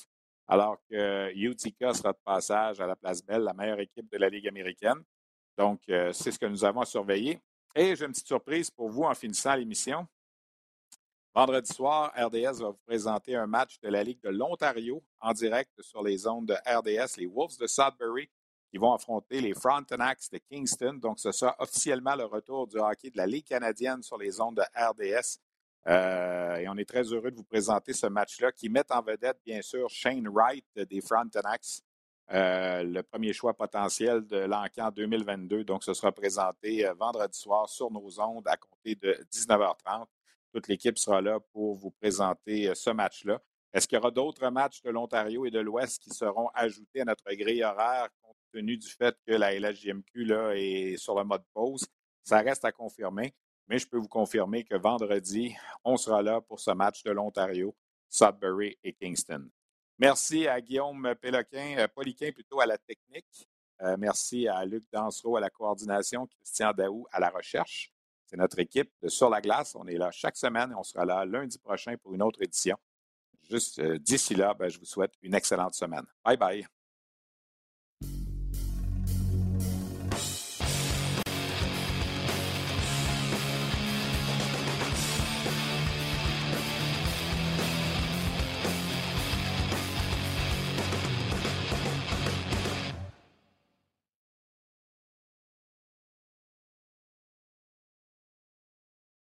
alors que Utica sera de passage à la Place Belle, la meilleure équipe de la Ligue américaine. Donc, euh, c'est ce que nous avons à surveiller. Et j'ai une petite surprise pour vous en finissant l'émission. Vendredi soir, RDS va vous présenter un match de la Ligue de l'Ontario en direct sur les ondes de RDS, les Wolves de Sudbury, qui vont affronter les Frontenacs de Kingston. Donc, ce sera officiellement le retour du hockey de la Ligue canadienne sur les ondes de RDS euh, et on est très heureux de vous présenter ce match-là qui met en vedette, bien sûr, Shane Wright des Frontenacs, euh, le premier choix potentiel de l'encan 2022. Donc, ce sera présenté euh, vendredi soir sur nos ondes à compter de 19h30. Toute l'équipe sera là pour vous présenter ce match-là. Est-ce qu'il y aura d'autres matchs de l'Ontario et de l'Ouest qui seront ajoutés à notre grille horaire compte tenu du fait que la LHJMQ là, est sur le mode pause? Ça reste à confirmer. Mais je peux vous confirmer que vendredi, on sera là pour ce match de l'Ontario, Sudbury et Kingston. Merci à Guillaume Péloquin, euh, Poliquin plutôt à la technique. Euh, merci à Luc Dansereau à la coordination, Christian Daou à la recherche. C'est notre équipe de Sur la glace. On est là chaque semaine et on sera là lundi prochain pour une autre édition. Juste euh, d'ici là, ben, je vous souhaite une excellente semaine. Bye bye.